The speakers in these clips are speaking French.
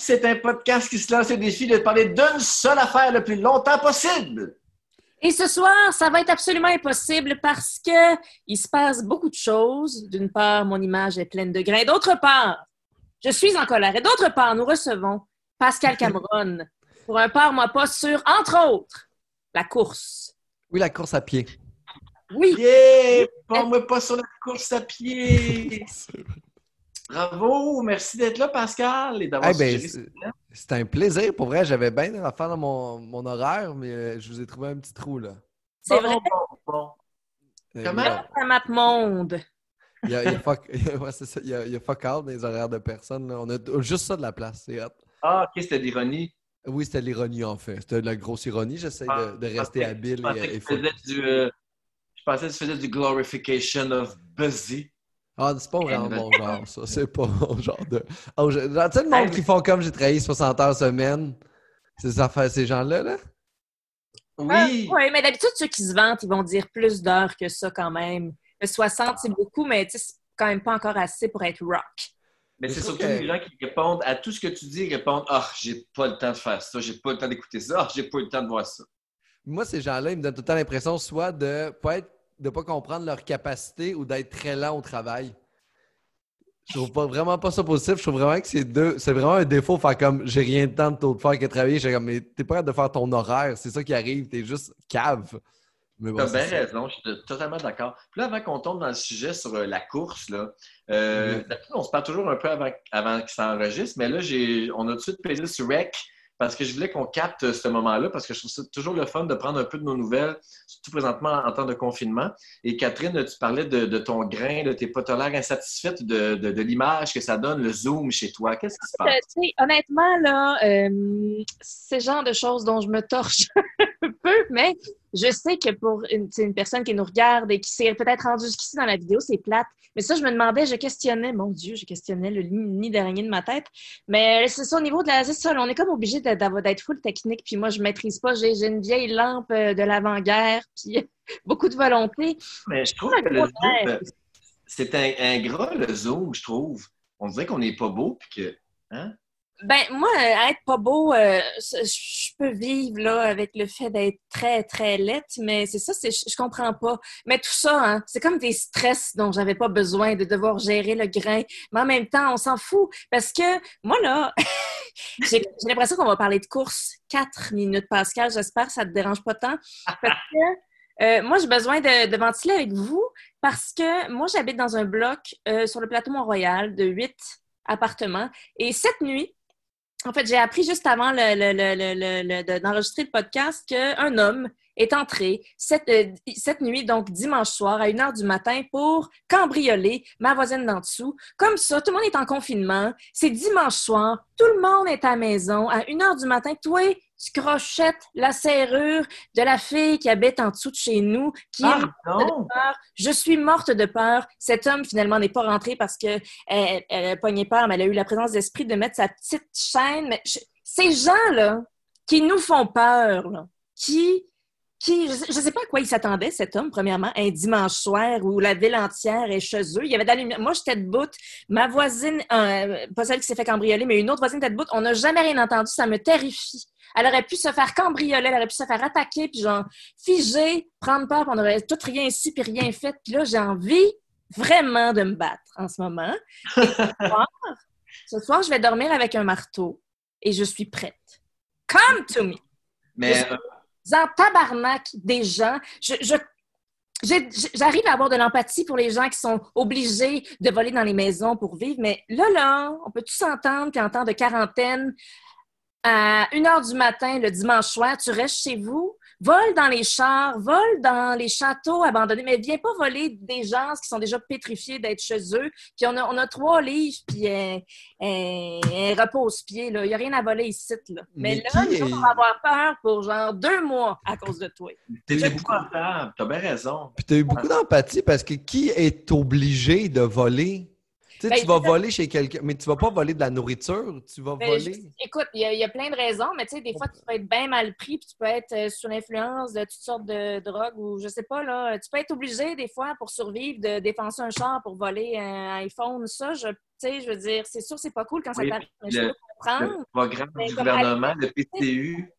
c'est un podcast qui se lance le défi de parler d'une seule affaire le plus longtemps possible. Et ce soir, ça va être absolument impossible parce que il se passe beaucoup de choses. D'une part, mon image est pleine de grains. D'autre part, je suis en colère. Et d'autre part, nous recevons Pascal Cameron pour un part moi pas sur, entre autres, la course. Oui, la course à pied. Oui. Yeah! Pas-moi pas sur la course à pied! Bravo! Merci d'être là, Pascal, et d'avoir Eh ben, c'est- un plaisir. Pour vrai, j'avais bien à faire dans mon, mon horaire, mais euh, je vous ai trouvé un petit trou, là. C'est Bon, vrai, bon, bon. Euh, Comment? il y a- ça map monde. Il y a, il y a fuck, ouais, c'est ça, il y a, il y a fuck all dans les horaires de personnes. là. On a juste ça de la place. C'est hot. Ah, ok, c'était de l'ironie. Oui, c'était l'ironie, en fait. C'était de la grosse ironie. J'essaie de, de Je rester habile Je pensais et, que et tu faisais du, euh, je pensais que tu faisais du glorification of busy. Ah, c'est pas vraiment mon genre, ça. C'est pas mon genre de. Oh, je- genre, tu sais, le monde qui font comme j'ai travaillé 60 heures semaine. C'est ça, fait- ces gens-là, là? Oui! oui, mais d'habitude, ceux qui se vantent, ils vont dire plus d'heures que ça quand même. Le 60, c'est beaucoup, mais tu sais, c'est quand même pas encore assez pour être rock. Mais c'est surtout que- les gens qui répondent à tout ce que tu dis, ils répondent Ah, j'ai pas le temps de faire ça, j'ai pas le temps d'écouter ça, ah, j'ai pas le temps de voir ça. Moi, ces gens-là, ils me donnent tout le temps l'impression soit de pas être, de pas comprendre leur capacité ou d'être très lent au travail. Je trouve pas, vraiment pas ça positif. Je trouve vraiment que c'est deux. C'est vraiment un défaut faire comme j'ai rien de temps de tout faire que travailler. J'ai comme mais t'es pas capable de faire ton horaire. C'est ça qui arrive. T'es juste cave. Bon, T'as bien ça. raison, je suis totalement d'accord. Puis là, avant qu'on tombe dans le sujet sur euh, la course, là, euh, Mhm. d'habitude, on se parle toujours un peu avant, avant qu'il s'enregistre, mais là, on a tout de suite pesé sur Rec parce que je voulais qu'on capte euh, ce moment-là, parce que je trouve ça toujours le fun de prendre un peu de nos nouvelles, surtout présentement en temps de confinement. Et Catherine, tu parlais de, de ton grain, de tes pas t'as l'air insatisfaite de, de- de l'image que ça donne, le zoom chez toi. Qu'est-ce qui se Euh, passe? honnêtement, là, euh, c'est le genre de choses dont je me torche un peu, mais je sais que pour une, une personne qui nous regarde et qui s'est peut-être rendue jusqu'ici dans la vidéo, c'est plate. Mais ça, je me demandais, je questionnais, mon Dieu, je questionnais le nid d'araignée de ma tête. Mais c'est ça, au niveau de la. Ça, on est comme obligé d'être full technique. Puis moi, je maîtrise pas. J'ai une vieille lampe euh, de l'avant-guerre, puis beaucoup de volonté. Mais je trouve que le zoom, euh, c'est un, ingrat, le zoom, je trouve. On dirait qu'on n'est pas beau, puis que. Hein? Ben, moi, euh, être pas beau, euh, je peux vivre là avec le fait d'être très, très laite, mais c'est ça, c'est, je, comprends pas. Mais tout ça, hein, c'est comme des stress dont j'avais pas besoin de devoir gérer le grain. Mais en même temps, on s'en fout parce que moi, là, j'ai, j'ai l'impression qu'on va parler de course quatre minutes, Pascal. J'espère que ça te dérange pas tant. Parce que euh, moi, j'ai besoin de, de ventiler avec vous parce que moi, j'habite dans un bloc euh, sur le plateau Mont-Royal de huit appartements. Et cette nuit, en fait, j'ai appris juste avant le- le- le- le- le- le- de- d'enregistrer le podcast qu'un homme est entré cette, euh, cette nuit, donc dimanche soir, à 1 heure du matin, pour cambrioler ma voisine d'en dessous. Comme ça, tout le monde est en confinement. C'est dimanche soir, tout le monde est à la maison. À 1 heure du matin, toi, tu crochettes la serrure de la fille qui habite en dessous de chez nous, qui est Ah, non! peur. Je suis morte de peur. Cet homme, finalement, n'est pas rentré parce qu'elle elle a pogné peur, mais elle a eu la présence d'esprit de mettre sa petite chaîne. Mais je- ces gens-là, qui nous font peur, là, qui. Qui, je ne sais pas à quoi il s'attendait, cet homme, premièrement, un dimanche soir où la ville entière est chez eux. Il y avait de la lumière. Moi, j'étais debout. Ma voisine, euh, pas celle qui s'est fait cambrioler, mais une autre voisine était debout. On n'a jamais rien entendu. Ça me terrifie. Elle aurait pu se faire cambrioler, elle aurait pu se faire attaquer, puis genre figer, prendre peur, puis on aurait tout rien su, puis rien fait. Puis là, j'ai envie vraiment de me battre en ce moment. Et ce, soir, ce soir, je vais dormir avec un marteau et je suis prête. Come to me! Mais en tabarnak des gens. J'arrive à avoir de l'empathie pour les gens qui sont obligés de voler dans les maisons pour vivre, mais là, là, on peut tous s'entendre qu'en temps de quarantaine, à 1 heure du matin, le dimanche soir, tu restes chez vous, vole dans les chars, vole dans les châteaux abandonnés, mais viens pas voler des gens qui sont déjà pétrifiés d'être chez eux. Puis on a, on a trois livres, puis un, un, un repose-pied. là. Il n'y a rien à voler ici. Là. Mais, Mais là, est- on va avoir peur pour genre deux mois à cause de toi. t'étais beaucoup t'as bien raison. Puis t'as eu beaucoup d'empathie parce que qui est obligé de voler? Tu sais, Ben, tu vas voler chez quelqu'un, mais tu vas pas voler de la nourriture, tu vas Ben, voler. je- écoute, il y, a- il y a plein de raisons, mais tu sais, des fois, tu peux être bien mal pris, puis tu peux être euh, sous l'influence de toutes sortes de drogues ou je sais pas, là. Tu peux être obligé, des fois, pour survivre, de défoncer un char pour voler un iPhone. Ça, je, tu sais, je veux dire, c'est sûr, c'est pas cool quand ça t'arrive, mais je le- peux comprendre. Le programme Mais du gouvernement, le PCU.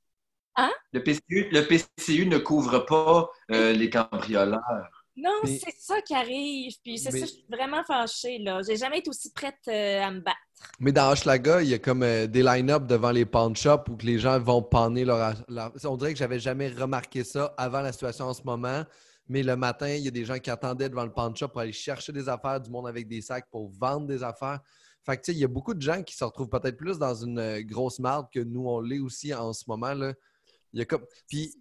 Hein? Le PCU, le PCU ne couvre pas euh, les cambrioleurs. Non, Mais- c'est ça qui arrive, puis c'est Mais- ça, je suis vraiment fâchée, là. J'ai jamais été aussi prête euh, à me battre. Mais dans Hochelaga, il y a comme euh, des line-up devant les pawn shops où que les gens vont panner leur, leur- On dirait que j'avais jamais remarqué ça avant la situation en ce moment. Mais le matin, il y a des gens qui attendaient devant le pawn shop pour aller chercher des affaires, du monde avec des sacs pour vendre des affaires. Fait que, tu sais, il y a beaucoup de gens qui se retrouvent peut-être plus dans une euh, grosse marde que nous, on l'est aussi en ce moment. Là. Il y a comme... Puis.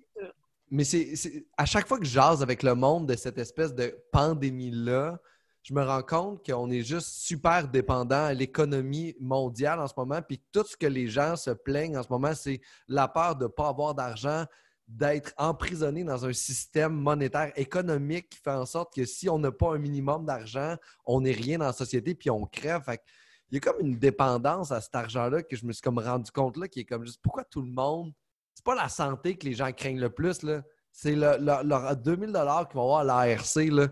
Mais c'est à chaque fois que je jase avec le monde de cette espèce de pandémie-là, je me rends compte qu'on est juste super dépendant à l'économie mondiale en ce moment. Puis tout ce que les gens se plaignent en ce moment, c'est la peur de ne pas avoir d'argent, d'être emprisonné dans un système monétaire économique qui fait en sorte que si on n'a pas un minimum d'argent, on n'est rien dans la société puis on crève. Fait il y a comme une dépendance à cet argent-là que je me suis comme rendu compte là, qui est comme juste pourquoi tout le monde. C'est pas la santé que les gens craignent le plus, là. C'est le, le- leur 2000 qu'ils vont avoir à l'ARC, là.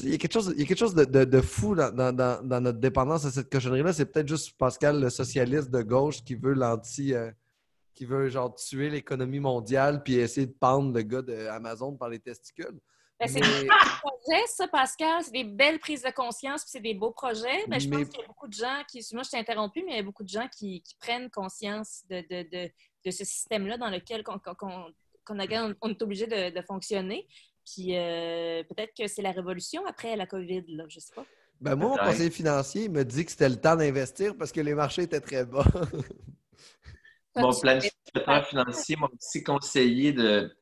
Il y a quelque chose, il y a quelque chose de, de- fou dans- dans notre dépendance à cette cochonnerie-là. C'est peut-être juste Pascal, le socialiste de gauche, qui veut l'anti. euh, qui veut genre tuer l'économie mondiale puis essayer de pendre le gars d'Amazon par les testicules. Ben, c'est Mais- des beaux projets, ça, Pascal. C'est des belles prises de conscience, puis c'est des beaux projets. Mais je Mais- pense qu'il y a beaucoup de gens qui. Moi, je t'ai interrompu, mais il y a beaucoup de gens qui, qui prennent conscience de, de, de, de ce système-là dans lequel qu'on, est obligé de, de fonctionner. Puis euh, peut-être que c'est la révolution après la COVID, là, je sais pas. Ben moi, mon conseiller financier me dit que c'était le temps d'investir parce que les marchés étaient très bas. Mon planificateur financier m'a aussi conseillé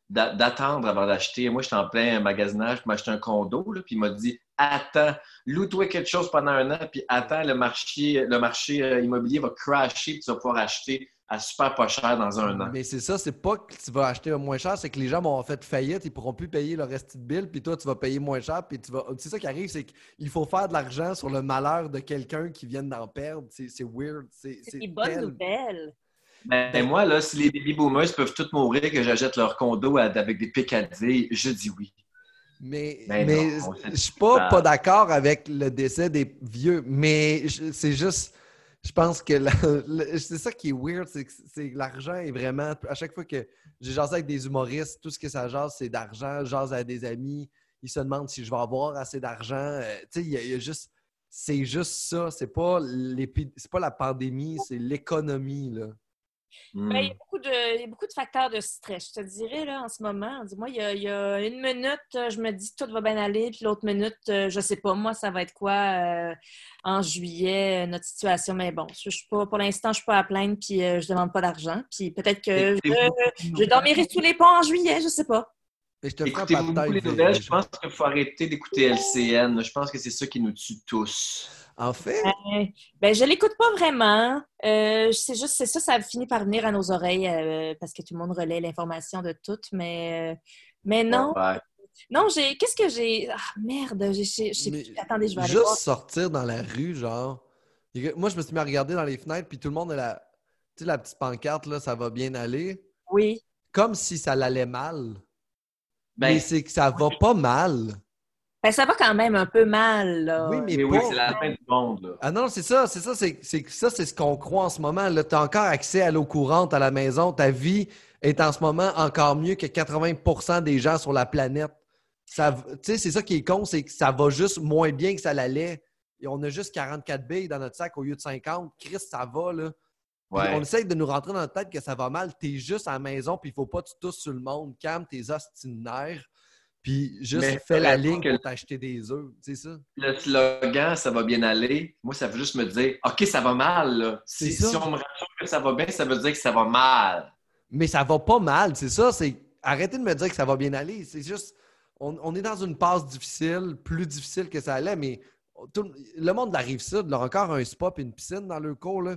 d'attendre avant d'acheter. Moi, j'étais en plein magasinage pour m'acheter un condo, là, puis il m'a dit Attends, loue-toi quelque chose pendant un an, puis attends, le marché, le marché euh, immobilier va crasher, puis tu vas pouvoir acheter à super pas cher dans un an. Mais c'est ça, c'est pas que tu vas acheter moins cher, c'est que les gens vont en fait faillite, ils pourront plus payer leur reste de bill, puis toi, tu vas payer moins cher, puis tu vas. C'est ça qui arrive, c'est qu'il faut faire de l'argent sur le malheur de quelqu'un qui vient d'en perdre. C'est c'est weird. C'est C'est c'est des bonnes nouvelles. Ben, moi, là, si les baby boomers peuvent tous mourir, que j'achète leur condo à- avec des Picadilly, je dis oui. Mais, Ben mais non, c'est je suis pas, d'accord avec le décès des vieux, mais c'est juste, je pense que c'est ça qui est weird, c'est que l'argent est vraiment, à chaque fois que j'ai jasé avec des humoristes, tout ce que ça jase, c'est d'argent, je jase à des amis, ils se demandent si je vais avoir assez d'argent, Euh, tu sais, il y, a- il y a juste, c'est juste ça, c'est pas, pas la pandémie, c'est l'économie, là. Hmm. Ben, il, y a beaucoup de, il y a beaucoup de facteurs de stress. Je te dirais, là, en ce moment, dis-moi, il y a, il y a une minute, euh, je me dis tout va bien aller, puis l'autre minute, euh, je sais pas, moi, ça va être quoi euh, en juillet, notre situation. Mais bon, je, je suis pas, pour l'instant, je suis pas à plaindre, puis euh, je demande pas d'argent. Puis peut-être que je, je dormirai sous les ponts en juillet, je sais pas. Et je te Écoutez beaucoup les nouvelles. Je pense qu'il faut arrêter d'écouter LCN. Je pense que c'est ça qui nous tue tous. En fait, Euh, ben, je l'écoute pas vraiment. Euh, c'est juste, c'est ça, ça finit par venir à nos oreilles euh, parce que tout le monde relaie l'information de tout, mais, euh, mais non. Ouais. Non, j'ai. Qu'est-ce que j'ai? Ah, merde, j'ai-. Attendez, je vais aller Juste voir. sortir dans la rue, genre. Moi, je me suis mis à regarder dans les fenêtres, puis tout le monde a la, tu sais, la petite pancarte, là, ça va bien aller. Oui. Comme si ça allait mal. Ben, mais c'est que ça va pas mal. Ben, ça va quand même un peu mal, là. Oui, mais mais oui, c'est la fin du monde. Là. Ah non, c'est ça, c'est ça, c'est c'est- ça, c'est ce qu'on croit en ce moment. Tu as encore accès à l'eau courante à la maison. Ta vie est en ce moment encore mieux que 80% des gens sur la planète. Ça, tu sais, c'est ça qui est con, c'est que ça va juste moins bien que ça l'allait. Et on a juste 44 billes dans notre sac au lieu de 50. Christ, ça va, là. Ouais. On essaye de nous rentrer dans la tête que ça va mal. T'es juste à la maison, puis il faut pas que tu tousses sur le monde. Calme tes ostinaires, puis juste Mais fais la ligne que- pour t'acheter des œufs. C'est ça? Le slogan, ça va bien aller. Moi, ça veut juste me dire, OK, ça va mal. Là. Si, on me rassure que ça va bien, ça veut dire que ça va mal. Mais ça va pas mal, c'est ça. C'est arrêtez de me dire que ça va bien aller. C'est juste, on, on est dans une passe difficile, plus difficile que ça allait, mais tout- le monde de la rive sud, a encore un spa et une piscine dans leur cours. Là.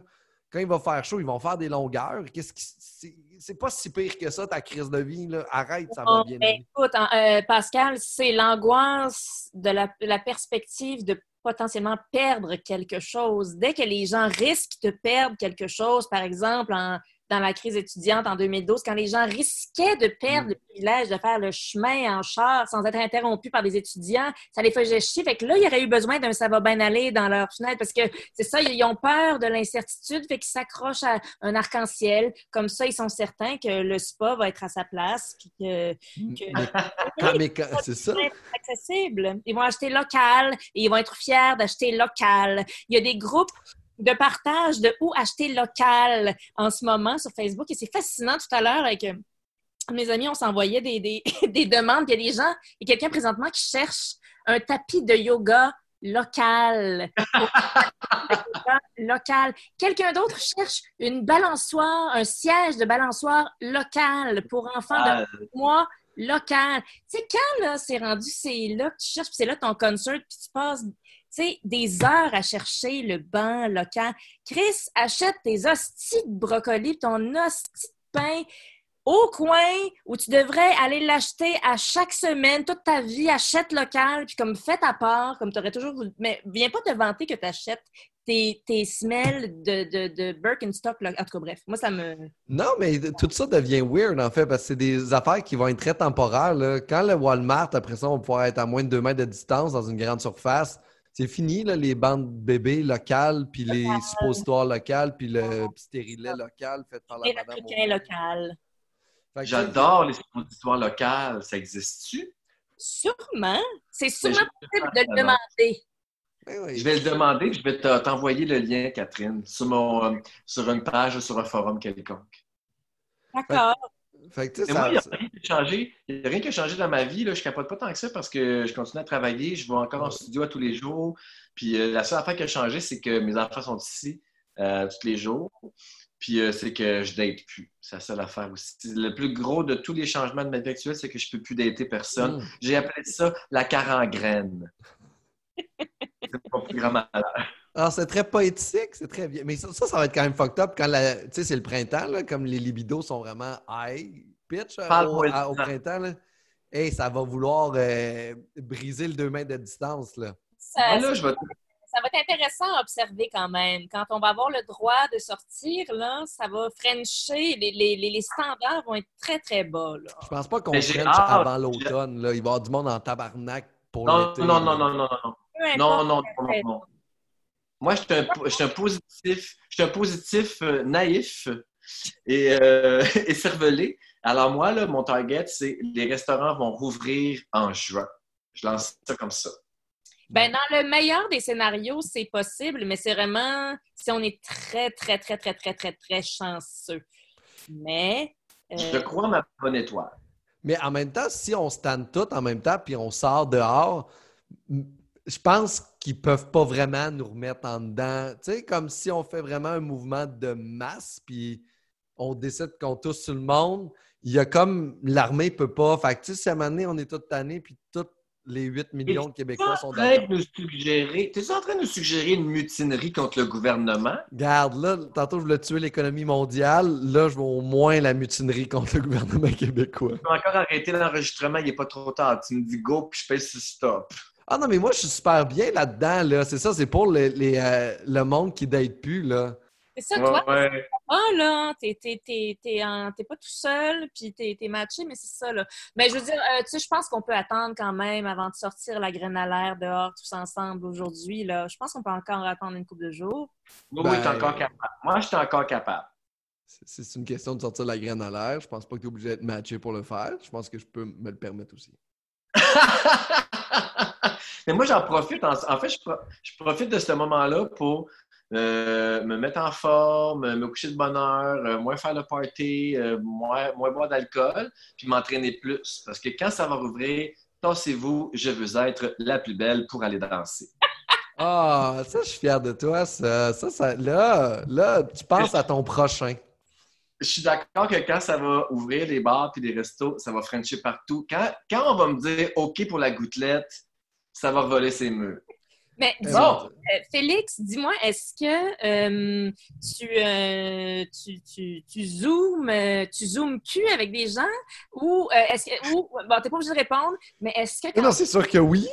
Quand il va faire chaud, ils vont faire des longueurs. Qu'est-ce qui. C'est pas si pire que ça, ta crise de vie. Là. Arrête, ça va bien. Ben, écoute, euh, Pascal, c'est l'angoisse de la, perspective de potentiellement perdre quelque chose. Dès que les gens risquent de perdre quelque chose, par exemple en dans la crise étudiante en 2012, quand les gens risquaient de perdre mm. le privilège de faire le chemin en char sans être interrompus par des étudiants, ça les faisait chier. Fait que là, il y aurait eu besoin d'un ça va bien aller dans leur fenêtre parce que c'est ça, ils ont peur de l'incertitude, fait qu'ils s'accrochent à un arc-en-ciel. Comme ça, ils sont certains que le spa va être à sa place. Puis que, que... c'est ça. accessible. Ils vont acheter local et ils vont être fiers d'acheter local. Il y a des groupes de partage de où acheter local en ce moment sur Facebook. Et c'est fascinant tout à l'heure avec euh, mes amis, on s'envoyait des, des, demandes. Il y a des gens, il y a quelqu'un présentement qui cherche un tapis de yoga local. local. Quelqu'un d'autre cherche une balançoire, un siège de balançoire local pour enfants de ah. mois local. Tu sais, quand c'est rendu, c'est là que tu cherches, c'est là ton concert, puis tu passes sais, des heures à chercher le banc local. Chris, achète tes hosties de brocoli, ton hostie de pain au coin où tu devrais aller l'acheter à chaque semaine, toute ta vie, achète local, puis comme fais ta part, comme tu aurais toujours voulu. Mais viens pas te vanter que tu achètes tes, tes smells de, de, de Birkenstock. En tout cas, bref, moi, ça me. Non, mais tout ça devient weird, en fait, parce que c'est des affaires qui vont être très temporaires. Quand le Walmart, après ça, on va pouvoir être à moins de 2 mètres de distance dans une grande surface, c'est fini, là, les bandes bébés locales, puis les suppositoires locales, puis le stérilet local fait par la madame. local. J'adore les suppositoires locales. Ça existe-tu? Sûrement. C'est sûrement possible de le demander. Ben je vais le demander, je vais t'envoyer le lien, Catherine, sur, mon, euh, sur une page, sur un forum quelconque. D'accord. Fait il n'y a rien qui a changé. Il n'y a rien qui a changé dans ma vie. Là. Je ne capote pas tant que ça parce que je continue à travailler. Je vais encore en studio à tous les jours. Puis euh, la seule affaire qui a changé, c'est que mes enfants sont ici euh, tous les jours. Puis euh, c'est que je date plus. C'est la seule affaire aussi. Le plus gros de tous les changements de ma vie actuelle, c'est que je ne peux plus dater personne. Mm. J'ai appelé ça la carangraine. c'est mon plus grand malheur. Alors, c'est très poétique, c'est très bien. Mais ça, ça, va être quand même fucked up quand tu sais, c'est le printemps, là, comme les libidos sont vraiment high pitch euh, au, printemps. Là. Hey, ça va vouloir euh, briser le 2 mètres de distance. Là. Ça, ah, ça va être intéressant à observer quand même. Quand on va avoir le droit de sortir, là, ça va frencher. Les, les, les standards vont être très, très bas. Là. Je pense pas qu'on french avant l'automne. Il va y avoir du monde en tabarnak pour l'été. Non, non, non, non, non, non. Non, non, non, non. Moi, je suis un, positif, je suis un positif euh, naïf et, euh, et, cervelé. Alors moi, là, mon target, c'est les restaurants vont rouvrir en juin. Je lance ça comme ça. Ben, dans le meilleur des scénarios, c'est possible, mais c'est vraiment si on est très, très, très, très, très, très, très chanceux. Mais. Euh, je crois ma bonne étoile. Mais en même temps, si on se tanne tout en même temps puis on sort dehors, je pense qu'ils peuvent pas vraiment nous remettre en dedans. Tu sais, comme si on fait vraiment un mouvement de masse, puis on décide qu'on touche sur le monde. Il y a comme l'armée peut pas. Fait que, tu sais, si à un moment donné, on est toute année, puis tous les 8 millions de Québécois sont d'accord. Tu es en train de nous suggérer une mutinerie contre le gouvernement? Garde, là, tantôt, je voulais tuer l'économie mondiale. Là, je veux au moins la mutinerie contre le gouvernement québécois. Je peux encore arrêter l'enregistrement, il n'est pas trop tard. Tu me dis go, puis je paye sur stop. Ah non, mais moi, je suis super bien là-dedans. Là. C'est ça, c'est pour les, les, euh, le monde qui date plus. là. C'est ça, toi, ah là, t'es, pas tout seul, puis t'es, es matché, mais c'est ça, là. Mais je veux dire, euh, tu sais, je pense qu'on peut attendre quand même avant de sortir la graine à l'air dehors tous ensemble aujourd'hui, là. Je pense qu'on peut encore attendre une couple de jours. Oui, oui, t'es encore capable. Moi, je suis encore capable. C'est une question de sortir la graine à l'air. Je pense pas que tu es obligé d'être matché pour le faire. Je pense que je peux me le permettre aussi. Mais moi, j'en profite. En, fait, je, profite de ce moment-là pour euh, me mettre en forme, me coucher de bonne heure, euh, moins faire le party, euh, moins, boire d'alcool, puis m'entraîner plus. Parce que quand ça va rouvrir, tassez-vous, je veux être la plus belle pour aller danser. Ah, ça, je suis fier de toi. Ça, ça, là, là, tu penses à ton prochain. Je suis d'accord que quand ça va ouvrir les bars et les restos, ça va frencher partout. Quand, quand on va me dire OK pour la gouttelette, ça va voler ses murs. Mais Eh dis-moi, Bon, euh, Félix, dis-moi, est-ce que euh, tu, euh, tu, tu, tu zoomes, euh, tu zoomes cul avec des gens ou euh, est-ce que ou bon, t'es pas obligé de répondre, mais est-ce que Non, c'est sûr que oui.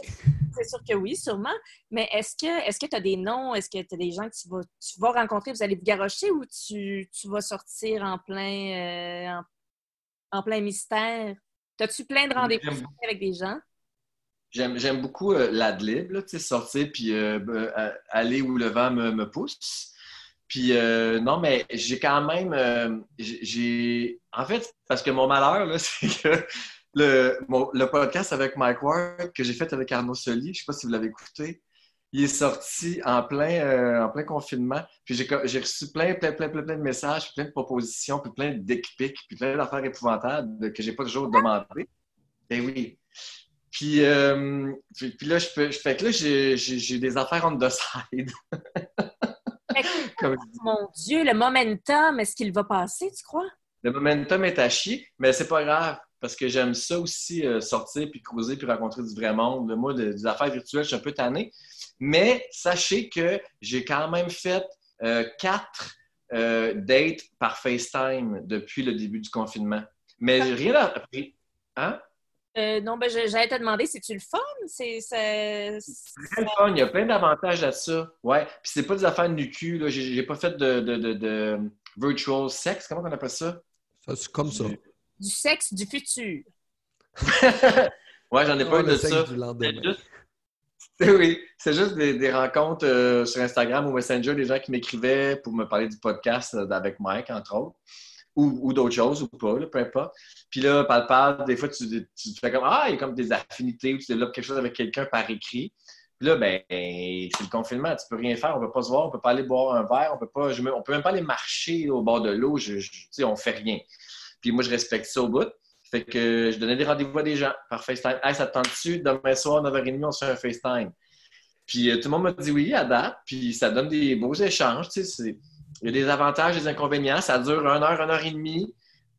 c'est sûr que oui, sûrement, mais est-ce que est-ce que tu as des noms, est-ce que tu as des gens que tu vas tu vas rencontrer, vous allez vous garrocher ou tu, tu vas sortir en plein euh, en, en plein mystère? T'as-tu plein de rendez-vous avec des gens? J'aime, beaucoup euh, l'adlib, sortir puis euh, euh, aller où le vent me, me pousse. Puis euh, non, mais j'ai quand même, euh, j'ai- en fait, parce que mon malheur, c'est que le, le podcast avec Mike Ward que j'ai fait avec Arnaud Soli, je sais pas si vous l'avez écouté, il est sorti en plein, en plein confinement. Puis j'ai, reçu plein, plein, plein, plein, plein de messages, plein de propositions, puis plein de puis plein d'affaires épouvantables que j'ai pas toujours demandé. Ben oui. Puis, euh, puis, puis là, je, peux, je que là, j'ai, des affaires on the side. Comme. Mon Dieu, le momentum, est-ce qu'il va passer, tu crois? Le momentum est à chier, mais c'est pas grave parce que j'aime ça aussi, euh, sortir, puis cruiser, puis rencontrer du vrai monde. Moi, de- des affaires virtuelles, je suis un peu tanné. Mais sachez que j'ai quand même fait euh, quatre euh, dates par FaceTime depuis le début du confinement. Mais j'ai rien appris. Hein? Euh, non, ben, j'allais te demander, c'est-tu le fun? C'est, le fun. Il y a plein d'avantages à ça. Ouais. Puis c'est pas des affaires nu cul. Là. J'ai, pas fait de, de, de, de virtual sex. Comment on appelle ça? Ça, c'est comme ça. du sexe du futur. ouais, j'en ai pas Oh, eu de sexe ça. C'est oui, c'est juste des, des rencontres euh, sur Instagram ou Messenger, des gens qui m'écrivaient pour me parler du podcast euh, avec Mike, entre autres, ou, ou d'autres choses, ou pas, peu importe. Puis là, par des fois, tu, tu fais comme Ah, il y a comme des affinités ou tu développes quelque chose avec quelqu'un par écrit. Puis là, ben, c'est le confinement, tu peux rien faire, on peut pas se voir, on peut pas aller boire un verre, on peut pas, on peut même pas aller marcher au bord de l'eau, je, je- tu sais, on fait rien. Puis moi, je respecte ça au bout. Fait que je donnais des rendez-vous à des gens par FaceTime. Hey, ça te tente-tu? Demain soir, 9h30, on se fait un FaceTime. Puis euh, tout le monde m'a dit oui à date. Puis ça donne des beaux échanges. Tu sais, il y a des avantages, des inconvénients. Ça dure une heure, une heure et demie.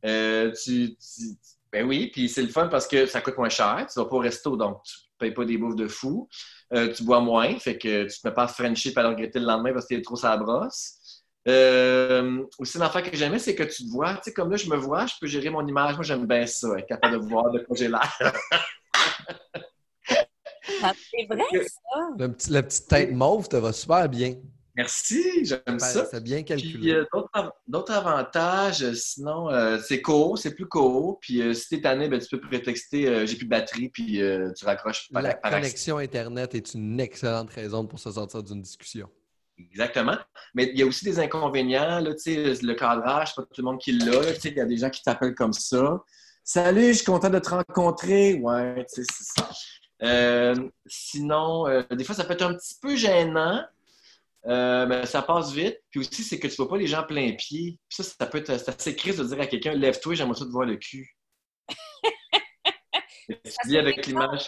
Euh, tu, tu- ben oui, puis c'est le fun parce que ça coûte moins cher. Tu vas pas au resto, donc tu payes pas des bouffes de fou. Euh, tu bois moins, fait que tu te mets pas à et à le regretter le lendemain parce que t'es trop sa brosse. Euh, aussi, l'affaire que j'aimais, c'est que tu te vois, tu sais, comme là, je me vois, je peux gérer mon image. Moi, j'aime bien ça, être capable de voir de quoi j'ai l'air. Ah, C'est vrai, ça? Le petit- la petite tête mauve te va super bien. Merci, j'aime ça. C'est bien Puis calculé. euh, d'autres av- d'autres avantages, euh, sinon, euh, c'est court, c'est plus court. Puis euh, si t'es tanné, ben, tu peux prétexter euh, j'ai plus de batterie, puis euh, tu raccroches par, la par connexion Internet est une excellente raison pour se sortir d'une discussion. Exactement. Mais il y a aussi des inconvénients, là, le cadrage, c'est pas tout le monde qui l'a. Il y a des gens qui t'appellent comme ça. Salut, je suis content de te rencontrer. Ouais, c'est ça. Euh, sinon, euh, des fois, ça peut être un petit peu gênant, euh, mais ça passe vite. Puis aussi, c'est que tu vois pas les gens plein pied. Puis ça, ça peut être c'est assez triste de dire à quelqu'un Lève-toi, j'aimerais ça te voir le cul. tu dis avec l'image.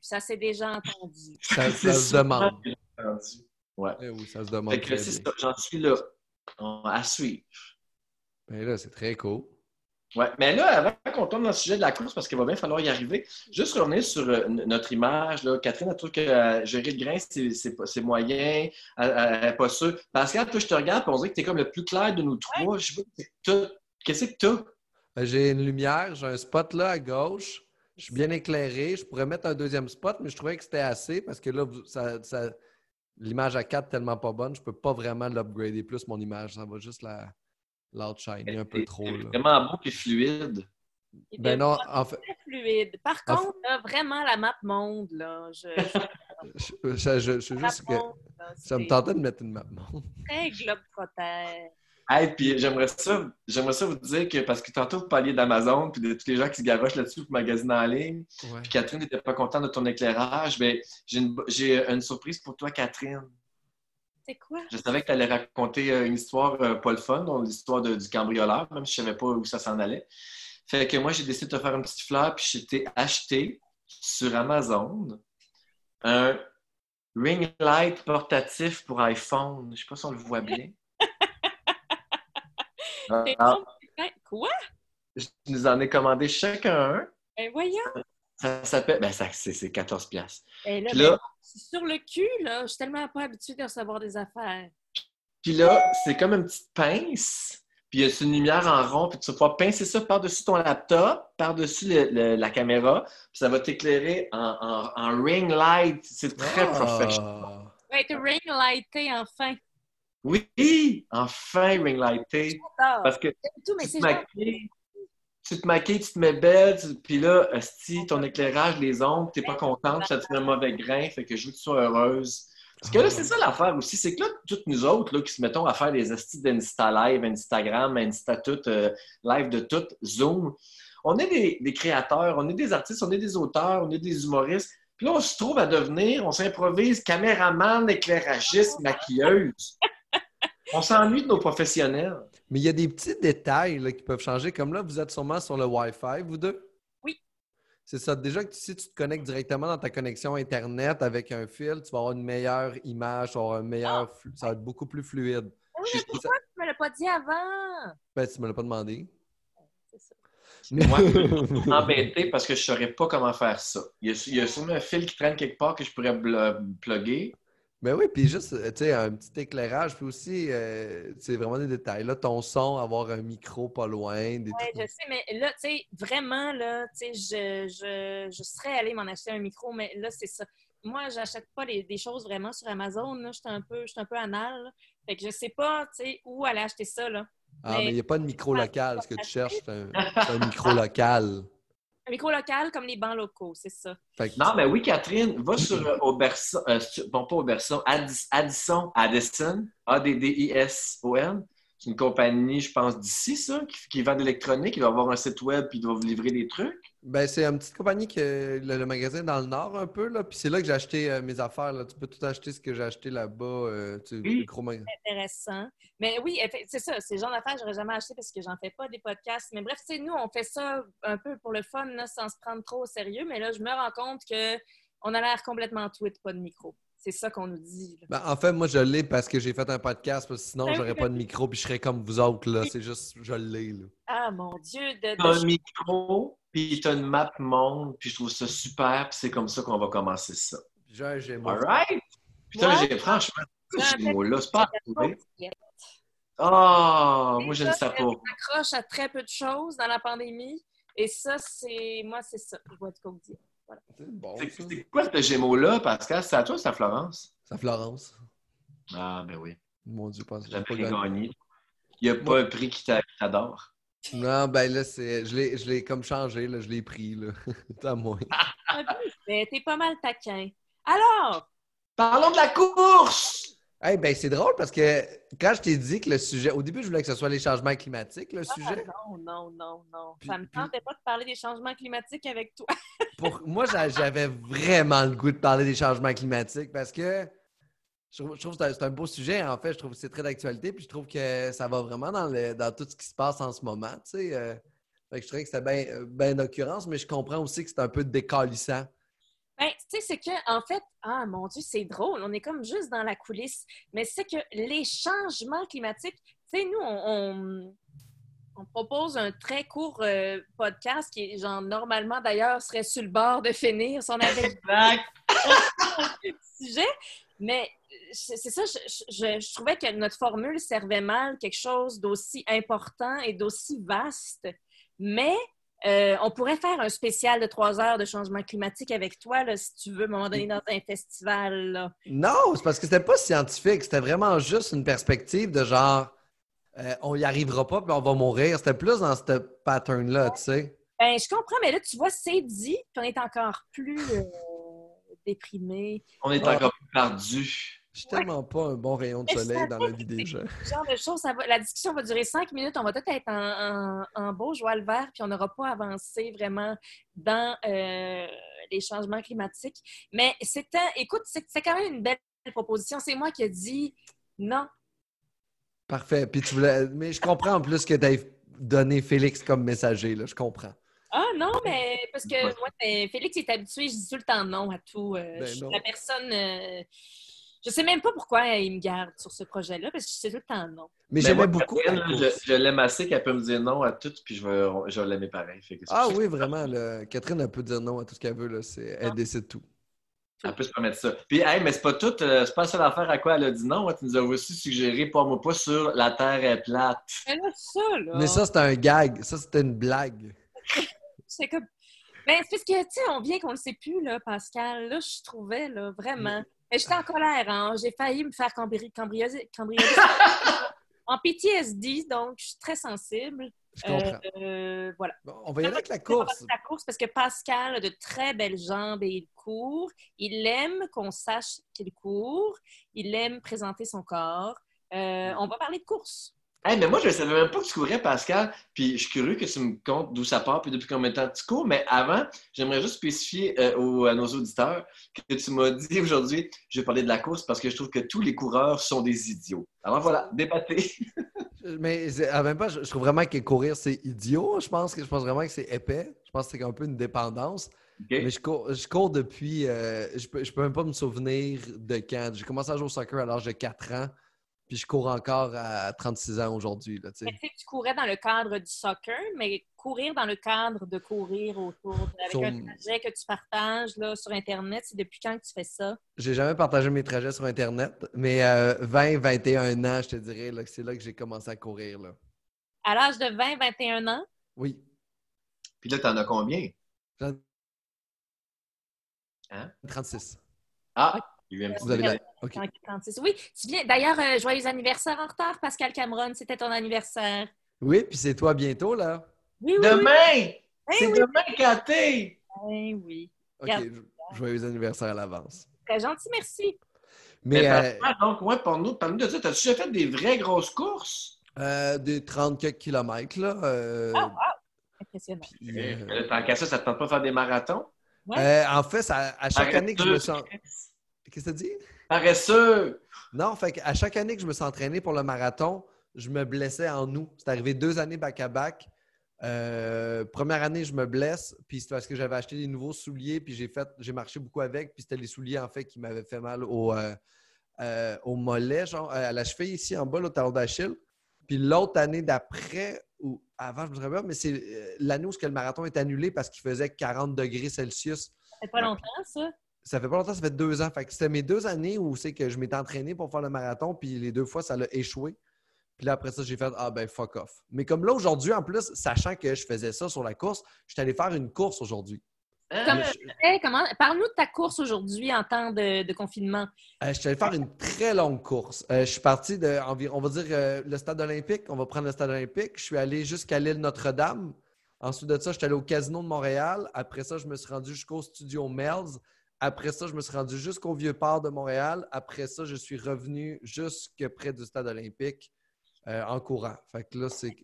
Ça s'est déjà entendu. Ça, se demande. entendu. Ouais. Eh oui, ça se demande. Fait que très c'est bien. ça, j'en suis là. On- À suivre. Ben là, c'est très cool. Ouais. Mais là, avant qu'on tombe dans le sujet de la course, parce qu'il va bien falloir y arriver, juste revenir sur euh, notre image. Là. Catherine, elle trouve que euh, gérer le grain, c'est- moyen. Elle- n'est pas sûre. Pascal, toi, je te regarde et on dirait que tu es comme le plus clair de nous trois. Je qu'est-ce que tu as? Ben, J'ai une lumière, j'ai un spot là à gauche. Je suis bien éclairé. Je pourrais mettre un deuxième spot, mais je trouvais que c'était assez parce que là, ça, ça- l'image à 4 tellement pas bonne, je peux pas vraiment l'upgrader plus mon image. Ça va juste la l'outshiner un peu trop. Là. Vraiment beau et fluide. Il Ben est non, en fait, très fluide. Par En contre, là, vraiment, la map monde, là, je, je- je, je- je- je suis map juste que là, ça me tentait de mettre une map monde. très globe-trotter. Hey, puis j'aimerais ça, j'aimerais ça vous dire que, parce que tantôt, vous parliez d'Amazon puis de tous les gens qui se garochent là-dessus pour magasiner en ligne. Ouais. Puis Catherine n'était pas contente de ton éclairage. Ben, j'ai une, j'ai une surprise pour toi, Catherine. C'est quoi? Je savais que tu allais raconter euh, une histoire euh, pas le fun, donc l'histoire du cambrioleur, même si je ne savais pas où ça s'en allait. Fait que moi, j'ai décidé de te faire une petite fleur, puis j'ai acheté sur Amazon un ring light portatif pour iPhone. Je ne sais pas si on le voit bien. Ah, Quoi? je nous en ai commandé chacun un. Ben voyons. Ça s'appelle. Ben, ça, c'est c'est 14 piastres. Et là, Puis là- ben, sur le cul, là. Je suis tellement pas habituée de recevoir des affaires. Puis là, c'est comme une petite pince. Puis il y a une lumière en rond. Puis tu vas pouvoir pincer ça par-dessus ton laptop, par-dessus le- le- la caméra. Puis ça va t'écairer en, en- en ring light. C'est très Ah. professionnel. Va être ring lighté enfin. Oui! Enfin, ring lighté. Parce que J'aime tout, mais tu c'est te genre... maquilles, tu te maquilles, tu te mets belle, puis là, si ton éclairage, les ombres, t'es pas contente, ça te fait un mauvais grain, fait que je veux que tu sois heureuse. Parce que là, c'est ça l'affaire aussi, c'est que là, toutes nous autres là, qui se mettons à faire des astis d'Insta Live, Instagram, Insta tout, euh, live de tout, Zoom, on est des, des créateurs, on est des artistes, on est des auteurs, on est des humoristes. Puis là, on se trouve à devenir, on s'improvise caméraman, éclairagiste, maquilleuse. On s'ennuie de nos professionnels. Mais il y a des petits détails là, qui peuvent changer. Comme là, vous êtes sûrement sur le Wi-Fi, vous deux? Oui. C'est ça. Déjà que si tu te connectes directement dans ta connexion Internet avec un fil, tu vas avoir une meilleure image, tu vas avoir un meilleur flux- ça va être beaucoup plus fluide. Oui, Je mais suis- pourquoi tu me l'as pas dit avant? Ben, tu me l'as pas demandé. C'est ça. Moi, embêté parce que je ne saurais pas comment faire ça. Il y, a, il y a sûrement un fil qui traîne quelque part que je pourrais plugger. Ben oui, puis juste, euh, tu sais, un petit éclairage, puis aussi, euh, c'est vraiment des détails. Là, ton son, avoir un micro pas loin, trucs. je sais, mais là, tu sais, vraiment, là, tu sais, je, je, je serais allée m'en acheter un micro, mais là, c'est ça. Moi, j'achète pas les- des choses vraiment sur Amazon, là. Je suis un peu, un peu anal, là. Fait que je sais pas, tu sais, où aller acheter ça, là. Ah, mais il n'y a pas de micro local. Ce que tu cherches, c'est un, c'est un micro local. Un micro local comme les bancs locaux, c'est ça. Non, mais oui, Catherine, va sur euh, Auberson, euh, sur- bon, pas Auberson, Addis- Addison, Addison, A-D-D-I-S-O-N. C'est une compagnie, je pense, d'ici, ça, qui, qui vend de l'électronique. Il doit avoir un site web puis il doit vous livrer des trucs. Ben, c'est une petite compagnie que le, le magasin est dans le nord un peu, là. Puis c'est là que j'ai acheté euh, mes affaires, là. Tu peux tout acheter ce que j'ai acheté là-bas. euh, tu sais, Oui. le gros magasin. Intéressant. Mais oui, c'est ça. C'est le genre d'affaires que j'aurais jamais acheté parce que j'en fais pas des podcasts. Mais bref, tu sais, nous, on fait ça un peu pour le fun, là, sans se prendre trop au sérieux. Mais là, je me rends compte que on a l'air complètement tweet, pas de micro. C'est ça qu'on nous dit. Ben, en fait, moi, je l'ai parce que j'ai fait un podcast, parce que sinon, Ben j'aurais ben pas de micro, puis je serais comme vous autres, là. C'est juste, je l'ai, là. Ah mon Dieu, de, de- un micro, puis t'as une map monde, puis je trouve ça super, puis c'est comme ça qu'on va commencer ça. J'ai un Gémeaux. All right? Putain, Ouais. j'ai franchement, Ouais, ce mot-là, c'est pas à trouver. Je Ah, moi, je ne sais pas. m'accroche à très peu de choses dans la pandémie. Et ça, c'est. Moi, c'est ça. Je vois de quoi vous dire. C'est bon, quoi ce Gémeaux-là, Pascal? C'est à toi ou c'est à Florence? C'est à Florence. Ah, ben oui. Mon Dieu, je pense que J'avais j'ai pas gagné. Il n'y a pas un prix qui t'a- qui t'adore. Non, ben là, c'est, je l'ai, je l'ai comme changé, là. Je l'ai pris, là. C'est à moi. Mais t'es pas mal taquin. Alors, Parlons de la course! Hey, ben c'est drôle parce que quand je t'ai dit que le sujet. Au début, je voulais que ce soit les changements climatiques, le ah, sujet. non, non, non, non. Puis- ça me puis- tentait pas de parler des changements climatiques avec toi. Pour moi, j'a- j'avais vraiment le goût de parler des changements climatiques parce que je trouve, je trouve que c'est un, beau sujet. En fait, je trouve que c'est très d'actualité. Puis je trouve que ça va vraiment dans, le- dans tout ce qui se passe en ce moment. Tu sais, euh. fait que je trouvais que c'était bien ben d'occurrence, mais je comprends aussi que c'est un peu décalissant. Ben, tu sais, c'est que, en fait, ah mon Dieu, c'est drôle. On est comme juste dans la coulisse. Mais c'est que les changements climatiques, tu sais, nous, on, on, on propose un très court euh, podcast qui, genre, normalement, d'ailleurs, serait sur le bord de finir si on avait Exact. le sujet. Mais c'est ça, je, je- je trouvais que notre formule servait mal quelque chose d'aussi important et d'aussi vaste. Mais euh, on pourrait faire un spécial de trois heures de changement climatique avec toi, là, si tu veux, à un moment donné, dans un festival. là. Non, c'est parce que c'était pas scientifique. C'était vraiment juste une perspective de genre, euh, on y arrivera pas, puis on va mourir. C'était plus dans ce pattern-là, tu sais. Ben, je comprends, mais là, tu vois, c'est dit, puis on est encore plus euh, déprimé. On est Ah. encore plus perdu. Je suis tellement pas un bon rayon de soleil dans la vie des gens. Ce genre de choses, ça va- la discussion va durer cinq minutes. On va peut-être être en, en, en beau joie le vert, puis on n'aura pas avancé vraiment dans euh, les changements climatiques. Mais c'était, écoute, c'est c'est quand même une belle proposition. C'est moi qui ai dit non. Parfait. Puis tu voulais. Mais je comprends en plus que tu as donné Félix comme messager, là. Je comprends. Ah non, mais parce que moi, ben, Félix est habitué, je dis tout le temps non à tout. Euh, Ben je suis non. la personne. euh, Je sais même pas pourquoi il me garde sur ce projet-là, parce que je sais tout le temps non. Mais Ben, j'aimais beaucoup. Catherine, la là, course. je, je l'aime assez qu'elle peut me dire non à tout, puis je vais, je l'aimer pareil. Fait que c'est Ah oui, vraiment. là. Catherine, elle peut dire non à tout ce qu'elle veut. Là. C'est- Elle décide tout. qu'elle peut se permettre ça. Puis, hey, mais c'est pas tout, euh, c'est pas la seule affaire à quoi elle a dit non. hein. Tu nous as aussi suggéré, pas moi pas sur la Terre est plate. Mais là, ça, là. Mais ça, c'était un gag. Ça, c'était une blague. c'est comme. Ben, c'est parce que, tu sais, on vient qu'on le sait plus, là, Pascal. Là, je trouvais, là, vraiment. Mais j'étais en colère, hein. J'ai failli me faire cambri- cambrioler. cambrioler. en PTSD, donc je suis très sensible. Je comprends. Euh, voilà. Bon, on va y aller avec la course. La course parce que Pascal a de très belles jambes et il court. Il aime qu'on sache qu'il court. Il aime présenter son corps. Euh, on va parler de course. Hey, mais moi, je ne savais même pas que tu courais, Pascal. Puis je suis curieux que tu me comptes d'où ça part puis depuis combien de temps tu cours. Mais avant, j'aimerais juste spécifier euh, aux- à nos auditeurs que tu m'as dit aujourd'hui, je vais parler de la course parce que je trouve que tous les coureurs sont des idiots. Alors voilà, débattez. Mais en même temps, je, je trouve vraiment que courir, c'est idiot. Je pense, que, je pense vraiment que c'est épais. Je pense que c'est un peu une dépendance. Mais je cours, je cours depuis. euh, je, peux, je peux même pas me souvenir de quand. J'ai commencé à jouer au soccer à l'âge de 4 ans. Puis je cours encore à 36 ans aujourd'hui. tu courais dans le cadre du soccer, mais courir dans le cadre de courir autour, de- avec Sur- un trajet que tu partages là, sur Internet, c'est depuis quand que tu fais ça? J'ai jamais partagé mes trajets sur Internet, mais euh, 20, 21 ans, je te dirais, là, c'est là que j'ai commencé à courir. Là. À l'âge de 20, 21 ans, Oui. Puis là, t'en as combien? J'en- Hein? 36. Ah, Vous allez délai. bien. OK. en 46. Oui, tu viens. D'ailleurs, euh, joyeux anniversaire en retard, Pascal Cameron. C'était ton anniversaire. Oui, puis c'est toi bientôt, là. Oui, oui. Demain! Eh C'est oui. demain, Caté! Eh oui. OK. Joyeux anniversaire à l'avance. Très gentil, merci. Mais Mais euh, donc, ouais, pour nous, parle-nous de ça. T'as-tu déjà fait des vraies grosses courses? euh, des 30 quelques kilomètres, là. euh, Ah, wow. Impressionnant. puis, euh, Euh, Tant qu'à ça, ça te tente pas de faire des marathons? Ouais. euh, en fait, ça- à chaque année que je me sens. Qu'est-ce que tu dis? Paresseux! Non, fait à chaque année que je me suis entraîné pour le marathon, je me blessais en août. C'est arrivé deux années back-à-back. Euh, première année, je me blesse, puis c'est parce que j'avais acheté des nouveaux souliers, puis j'ai fait, j'ai marché beaucoup avec, puis c'était les souliers en fait qui m'avaient fait mal au, euh, euh, au mollet, genre euh, à la cheville ici en bas, le talon d'Achille. Puis l'autre année d'après, ou avant, je me souviens pas, mais c'est l'année où ce que le marathon est annulé parce qu'il faisait 40 degrés Celsius. Ça fait pas longtemps, ça? Ça fait pas longtemps, ça fait deux ans. Fait que c'était mes deux années où c'est que je m'étais entraîné pour faire le marathon, puis les deux fois, ça l'a échoué. Puis là, après ça, j'ai fait Ah ben fuck off. Mais comme là, aujourd'hui, en plus, sachant que je faisais ça sur la course, je suis allé faire une course aujourd'hui. Hein? Comme- Hey, comment... Parle-nous de ta course aujourd'hui en temps de, de confinement. euh, je suis allé faire une très longue course. Euh, je suis parti de environ, on va dire euh, le stade olympique. On va prendre le stade olympique. Je suis allé jusqu'à l'île Notre-Dame. Ensuite de ça, je suis allé au casino de Montréal. Après ça, je me suis rendu jusqu'au studio Melz. Après ça, je me suis rendu jusqu'au Vieux-Port de Montréal. Après ça, je suis revenu jusque près du stade olympique euh, en courant. Fait que là, c'est.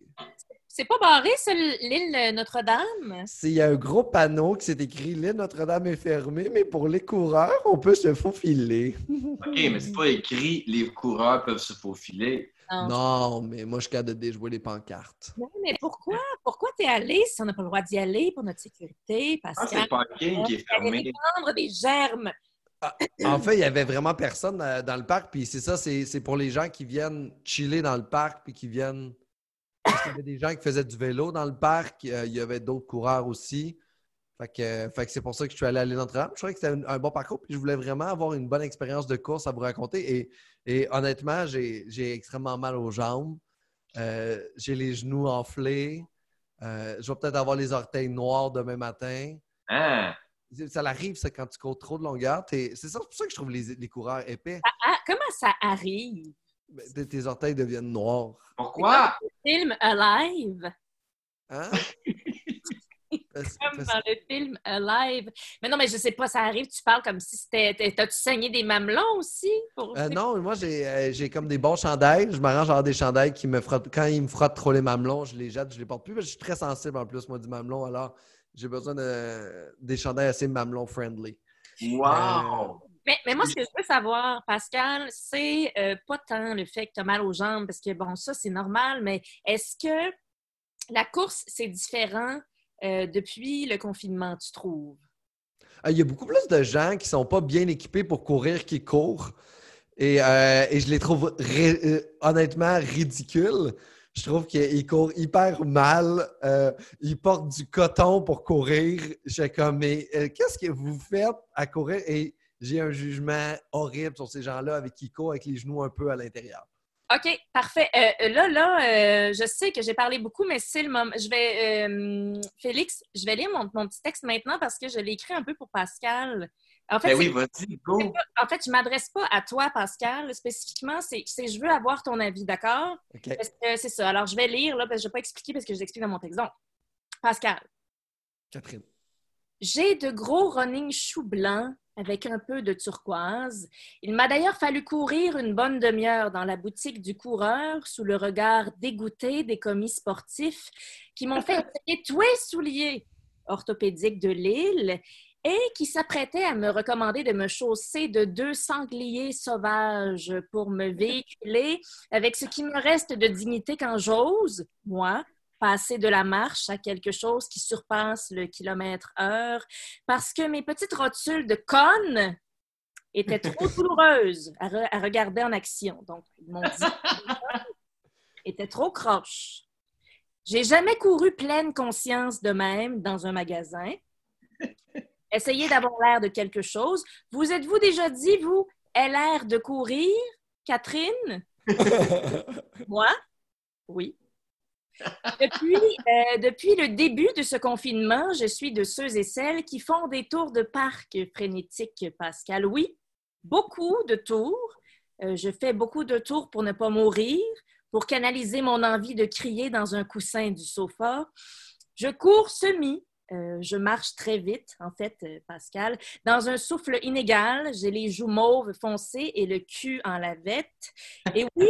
C'est pas barré, ça, l'île Notre-Dame? c'est- Il y a un gros panneau qui s'est écrit L'île Notre-Dame est fermée, mais pour les coureurs, on peut se faufiler. OK, mais c'est pas écrit les coureurs peuvent se faufiler. Non, mais moi, je suis capable de déjouer les pancartes. Non, mais pourquoi? Pourquoi t'es allé si on n'a pas le droit d'y aller pour notre sécurité, Ah, c'est le parking qui est fermé. répandre des germes. En fait, il y avait vraiment personne euh, dans le parc. Puis c'est ça, c'est c'est pour les gens qui viennent chiller dans le parc puis qui viennent. Parce qu'il y avait des gens qui faisaient du vélo dans le parc. euh, il y avait d'autres coureurs aussi. Fait que, fait que c'est pour ça que je suis allé à l'île Notre-Dame. Je trouvais que c'était un, un bon parcours. Puis je voulais vraiment avoir une bonne expérience de course à vous raconter. Et, et honnêtement, j'ai j'ai extrêmement mal aux jambes. Euh, j'ai les genoux enflés. Euh, je vais peut-être avoir les orteils noirs demain matin. Ah, Ça l'arrive, ça, quand tu cours trop de longueur. T'es- C'est ça, c'est pour ça que je trouve les, les coureurs épais. Ah, comment ça arrive? Ben, tes- tes orteils deviennent noirs. pourquoi? Film Alive, Hein? Parce- comme parce- dans le film Alive. Mais non, mais je sais pas, ça arrive, tu parles comme si c'était. T'as-tu saigné des mamelons aussi? Pour... Euh, non, moi, j'ai euh, j'ai comme des bons chandails. Je m'arrange à avoir des chandails qui me frottent. Quand ils me frottent trop les mamelons, je les jette, je les porte plus. parce que je suis très sensible en plus, moi, du mamelon. Alors, j'ai besoin de, des chandails assez mamelon-friendly. Wow! Mais, mais moi, ce que je veux savoir, Pascal, c'est euh, pas tant le fait que tu as mal aux jambes, parce que bon, ça, c'est normal, mais est-ce que la course, c'est différent euh, depuis le confinement, tu trouves? Euh, Il y a beaucoup plus de gens qui sont pas bien équipés pour courir qui courent. Et, euh, et je les trouve euh, honnêtement ridicules. Je trouve qu'ils courent hyper mal. Ils portent du coton pour courir. Je comme, mais qu'est-ce que vous faites à courir? Et j'ai un jugement horrible sur ces gens-là avec qui courent avec les genoux un peu à l'intérieur. OK, parfait. Euh, là, là, euh, je sais que j'ai parlé beaucoup, mais c'est le moment. Je vais, euh, Félix, je vais lire mon, mon petit texte maintenant parce que je l'ai écrit un peu pour Pascal. En fait, Ben oui, go. en fait, je m'adresse pas à toi, Pascal, spécifiquement. C'est, je veux avoir ton avis, d'accord? OK. Parce que c'est ça. Alors, je vais lire, là, parce que je ne vais pas expliquer parce que je l'explique dans mon texte. Donc, Pascal, Catherine. J'ai de gros running choux blancs avec un peu de turquoise. Il m'a d'ailleurs fallu courir une bonne demi-heure dans la boutique du coureur sous le regard dégoûté des commis sportifs qui m'ont fait essayer tous les souliers orthopédiques de Lille et qui s'apprêtaient à me recommander de me chausser de deux sangliers sauvages pour me véhiculer avec ce qui me reste de dignité quand j'ose, moi, passer de la marche à quelque chose qui surpasse le kilomètre heure parce que mes petites rotules de conne étaient trop douloureuses à, re- à regarder en action. Donc, ils m'ont dit étaient trop croches. J'ai jamais couru pleine conscience de même dans un magasin. Essayez d'avoir l'air de quelque chose. Vous êtes-vous déjà dit, vous, elle a l'air de courir, Catherine? Moi? Oui. Depuis, euh, depuis le début de ce confinement, je suis de ceux et celles qui font des tours de parc frénétiques, Pascal. Oui, beaucoup de tours. Euh, je fais beaucoup de tours pour ne pas mourir, pour canaliser mon envie de crier dans un coussin du sofa. Je cours semi. Euh, je marche très vite, en fait, Pascal. Dans un souffle inégal, j'ai les joues mauves foncées et le cul en lavette. Et oui,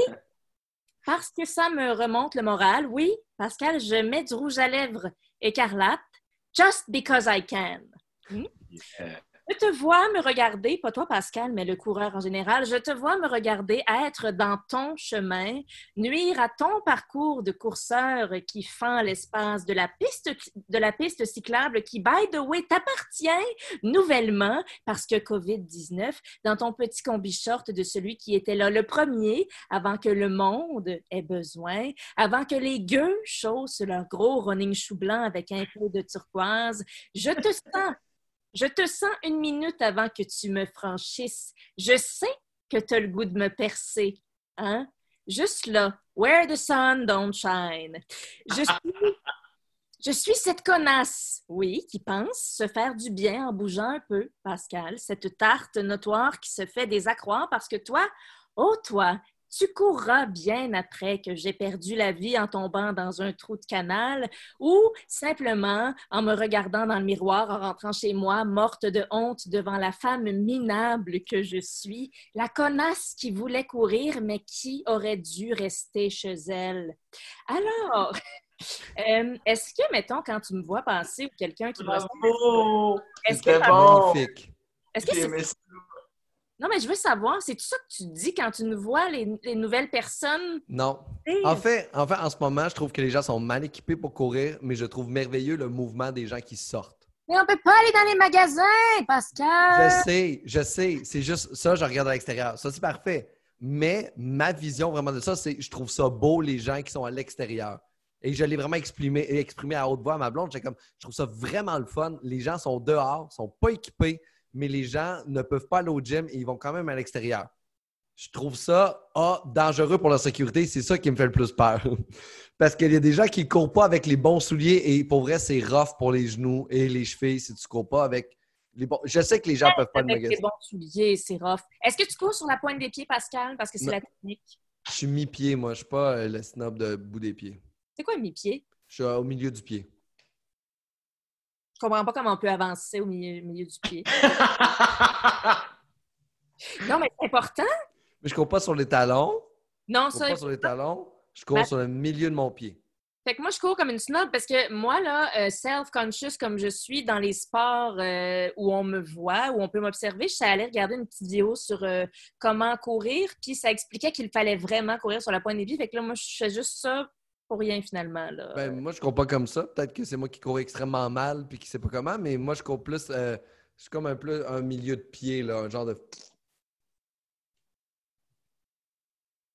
parce que ça me remonte le moral, oui, Pascal, je mets du rouge à lèvres écarlate, just because I can. Yeah. Je te vois me regarder, pas toi Pascal, mais le coureur en général, je te vois me regarder être dans ton chemin, nuire à ton parcours de courseur qui fend l'espace de la piste de la piste cyclable qui, by the way, t'appartient nouvellement parce que COVID-19 dans ton petit combi short de celui qui était là le premier avant que le monde ait besoin, avant que les gueux chaussent leur gros running chou blanc avec un peu de turquoise. Je te sens je te sens une minute avant que tu me franchisses. Je sais que tu as le goût de me percer. Hein? Juste là, where the sun don't shine. Je suis, je suis cette connasse, oui, qui pense se faire du bien en bougeant un peu, Pascal. Cette tarte notoire qui se fait des accroires parce que toi, oh toi, tu courras bien après que j'ai perdu la vie en tombant dans un trou de canal ou simplement en me regardant dans le miroir en rentrant chez moi, morte de honte devant la femme minable que je suis, la connasse qui voulait courir mais qui aurait dû rester chez elle. Alors, euh, est-ce que, mettons, quand tu me vois passer ou quelqu'un qui me ressemble, Bravo! est-ce que, bon! Magnifique. est-ce que J'ai c'est aimé ça. Non, mais je veux savoir, c'est tout ça que tu dis quand tu nous vois, les, les nouvelles personnes? Non. En fait, en fait, en ce moment, je trouve que les gens sont mal équipés pour courir, mais je trouve merveilleux le mouvement des gens qui sortent. Mais on peut pas aller dans les magasins, Pascal! Je sais, je sais. C'est juste ça, je regarde à l'extérieur. Ça, c'est parfait. Mais ma vision vraiment de ça, c'est je trouve ça beau, les gens qui sont à l'extérieur. Et je l'ai vraiment exprimé, exprimé à haute voix à ma blonde. J'ai comme, je trouve ça vraiment le fun. Les gens sont dehors, sont pas équipés, mais les gens ne peuvent pas aller au gym et ils vont quand même à l'extérieur. Je trouve ça ah, dangereux pour la sécurité. C'est ça qui me fait le plus peur. Parce qu'il y a des gens qui ne courent pas avec les bons souliers et pour vrai, c'est rough pour les genoux et les chevilles si tu ne cours pas avec les bons. Je sais que les gens ne peuvent pas le Avec les bons souliers, c'est rough. Est-ce que tu cours sur la pointe des pieds, Pascal? Parce que c'est la technique? Je suis mi-pied, moi. Je suis pas euh, le snob de bout des pieds. C'est quoi mi-pied? Je suis au milieu du pied. Je comprends pas comment on peut avancer au milieu, milieu du pied. Non, mais c'est important. Mais je cours pas sur les talons. Non, Je cours ça. pas sur les talons. Je cours Ma- sur le milieu de mon pied. Fait que moi, je cours comme une snob parce que moi, là, euh, self-conscious comme je suis dans les sports euh, où on me voit, où on peut m'observer, je suis allée regarder une petite vidéo sur euh, comment courir, puis ça expliquait qu'il fallait vraiment courir sur la pointe des pieds. Fait que là, moi, je fais juste ça rien finalement. Ben, moi, je cours pas comme ça. Peut-être que c'est moi qui cours extrêmement mal puis qui sais pas comment, mais moi, je cours plus. Euh, je suis comme un peu un milieu de pied, là, un genre de.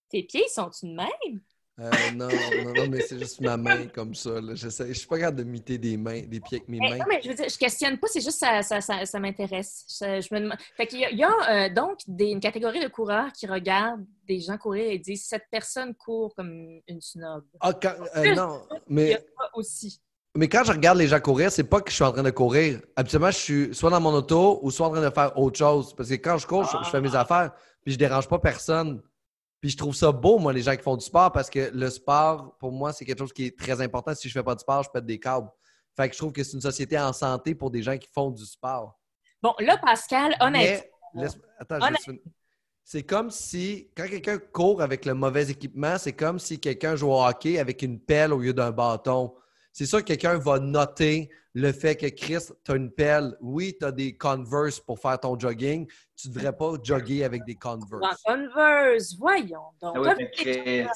Tes pieds sont-ils de même? Euh, non, non, non, mais c'est juste ma main comme ça. Là. Je, suis pas capable de miter des mains, des pieds avec mes Mais mains. non, mais je veux dire, je questionne pas, c'est juste ça, ça, ça, ça m'intéresse. Je, je me demande- Fait qu'il y a, il y a, euh, donc des- une catégorie de coureurs qui regardent des gens courir et disent cette personne court comme une snob. Ah, quand- euh, non, Il y a mais, ça aussi. mais quand je regarde les gens courir, c'est pas que je suis en train de courir. Habituellement, je suis soit dans mon auto ou soit en train de faire autre chose. Parce que quand je cours, je, je fais mes affaires, puis je dérange pas personne. Puis je trouve ça beau, moi, les gens qui font du sport, parce que le sport, pour moi, c'est quelque chose qui est très important. Si je fais pas de sport, je pète des câbles. Fait que je trouve que c'est une société en santé pour des gens qui font du sport. Bon, là, Pascal, honnêtement, Mais, attends, je. C'est comme si, quand quelqu'un court avec le mauvais équipement, c'est comme si quelqu'un joue au hockey avec une pelle au lieu d'un bâton. C'est sûr que quelqu'un va noter le fait que Chris, tu as une pelle. Oui, tu as des Converse pour faire ton jogging. Tu ne devrais pas jogger avec des Converse. Converse, voyons donc. Ah oui, mais Chris,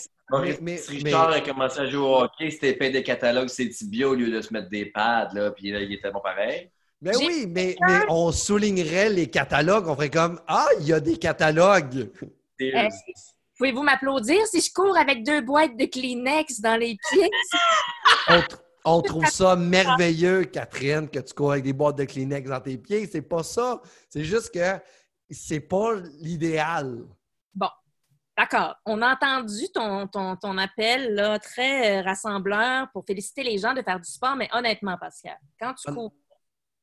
mais- Richard a commencé à jouer au hockey, c'était peint des catalogues, ses tibias au lieu de se mettre des pads, là, puis là, il était bon pareil. Mais J'ai- oui, mais, mais on soulignerait les catalogues. On ferait comme Ah, il y a des catalogues. C'est- Pouvez-vous m'applaudir si je cours avec deux boîtes de Kleenex dans les pieds? On, on trouve ça merveilleux, Catherine, que tu cours avec des boîtes de Kleenex dans tes pieds. C'est pas ça. C'est juste que c'est pas l'idéal. D'accord. On a entendu ton, ton, ton appel là, très euh, rassembleur pour féliciter les gens de faire du sport, mais honnêtement, Pascal, quand tu cours,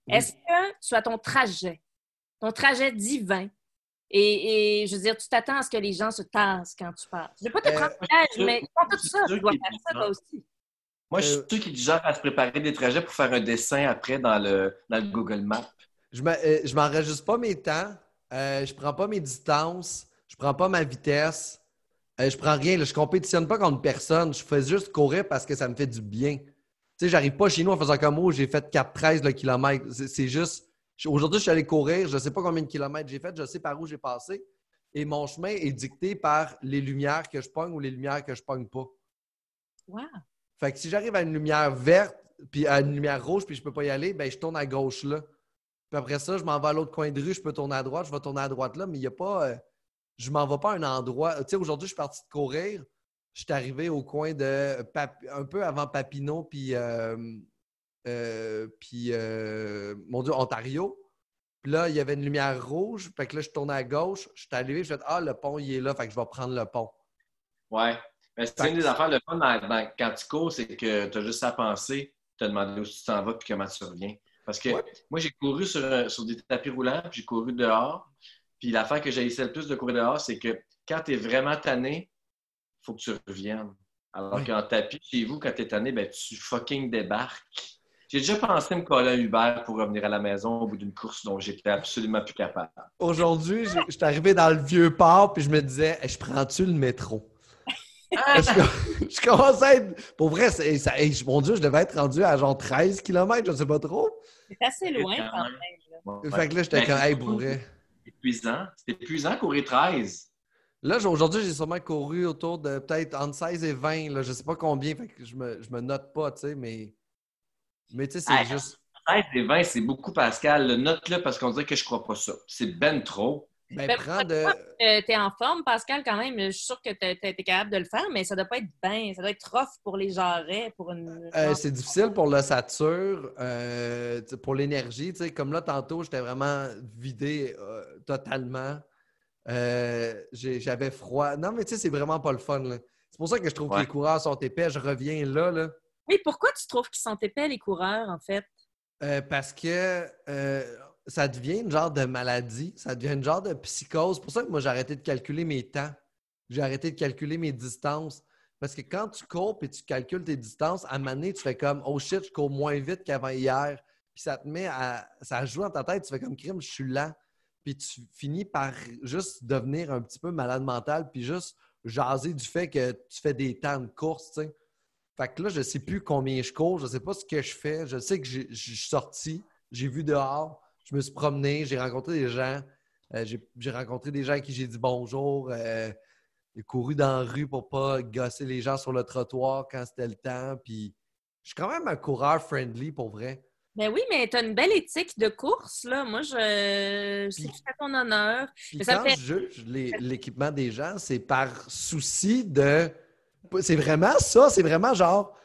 Oui. est-ce que tu as ton trajet, ton trajet divin, et, et je veux dire, tu t'attends à ce que les gens se tassent quand tu passes? Je ne vais pas te Euh, prendre sûr- mais ils font tout ça. Tu dois faire ça, toi aussi. Moi, je suis Euh, sûr qu'il est du genre à se préparer des trajets pour faire un dessin après dans le, dans le Google Maps. Je me- euh, m'enregistre pas mes temps. Euh, je prends pas mes distances. Je prends pas ma vitesse. Euh, je prends rien. là. Je compétitionne pas contre personne. Je fais juste courir parce que ça me fait du bien. Tu sais, j'arrive pas chez nous en faisant comme oh, j'ai fait 4-13 le kilomètre. C'est juste. Aujourd'hui, je suis allé courir. Je sais pas combien de kilomètres j'ai fait. Je sais par où j'ai passé. Et mon chemin est dicté par les lumières que je pogne ou les lumières que je pogne pas. Wow. Fait que si j'arrive à une lumière verte, puis à une lumière rouge, puis je peux pas y aller, ben je tourne à gauche là. Puis après ça, je m'en vais à l'autre coin de rue, je peux tourner à droite, je vais tourner à droite là, mais il n'y a pas. euh, je m'en vais pas à un endroit. Tu sais, aujourd'hui, je suis parti de courir. Je suis arrivé au coin de. Un peu avant Papineau, puis. euh, euh, puis. euh, mon Dieu, Ontario. Puis là, il y avait une lumière rouge. Fait que là, je tournais à gauche. Je suis arrivé, je fais Ah, le pont, il est là. Fait que je vais prendre le pont. Ouais. Mais c'est une des affaires le fun dans- dans- quand tu cours, c'est que tu as juste à penser, te demander où tu t'en vas puis comment tu reviens. Parce que Ouais. moi, j'ai couru sur, un- sur des tapis roulants, puis j'ai couru dehors. Puis l'affaire que j'ai essayé le plus de courir dehors, c'est que quand tu es vraiment tanné, il faut que tu reviennes. Alors Ouais. qu'en tapis, chez vous, quand tu es tanné, ben, tu fucking débarques. J'ai déjà pensé me coller un Uber pour revenir à la maison au bout d'une course dont j'étais absolument plus capable. Aujourd'hui, je suis arrivé dans le vieux port, puis je me disais Hey, Je prends-tu le métro Que je commençais à être. Pour vrai, c'est- ça- mon Dieu, je devais être rendu à genre 13 km, je sais pas trop. C'est assez loin quand même. Ouais. Fait que là, j'étais Ben, comme, hey, c'est pour vrai. épuisant. C'est épuisant courir 13. Là, aujourd'hui, j'ai sûrement couru autour de peut-être entre 16 et 20, là, je sais pas combien, fait que je me, je me note pas, tu sais, mais. Mais tu sais, c'est Hey, juste. 13 et 20, c'est beaucoup, Pascal. Le Note-le parce qu'on dirait que je crois pas ça. C'est ben trop. Ben, Ben, prends de. Euh, t'es en forme, Pascal, quand même. Je suis sûre que t'es t'es capable de le faire, mais ça doit pas être bien. Ça doit être rough pour les jarrets, pour une. Euh, c'est difficile pour l'ossature, euh, tu pour l'énergie. tu sais, Comme là, tantôt, j'étais vraiment vidé euh, totalement. Euh, J'avais froid. Non, mais tu sais, c'est vraiment pas le fun. C'est pour ça que je trouve que les coureurs sont épais. Je reviens là, là Oui, pourquoi tu trouves qu'ils sont épais, les coureurs, en fait? euh, parce que euh, ça devient une genre de maladie. Ça devient une genre de psychose. C'est pour ça que moi, j'ai arrêté de calculer mes temps. J'ai arrêté de calculer mes distances. Parce que quand tu cours et tu calcules tes distances, à un moment donné, tu fais comme Oh shit, je cours moins vite qu'avant hier. Puis ça te met à. Ça joue dans ta tête, tu fais comme crime, je suis lent. Puis tu finis par juste devenir un petit peu malade mental, puis juste jaser du fait que tu fais des temps de course, tu sais. Fait que là, je ne sais plus combien je cours, je ne sais pas ce que je fais. Je sais que je suis sorti, j'ai vu dehors, je me suis promené, j'ai rencontré des gens. Euh, j'ai rencontré des gens à qui j'ai dit bonjour. euh, j'ai couru dans la rue pour pas gosser les gens sur le trottoir quand c'était le temps. Puis je suis quand même un coureur friendly pour vrai. Ben oui, mais tu as une belle éthique de course, là. Moi, je... c'est tout à ton honneur. Puis Mais ça quand me fait- je juge l'équipement des gens, c'est par souci de. C'est vraiment ça, c'est vraiment genre.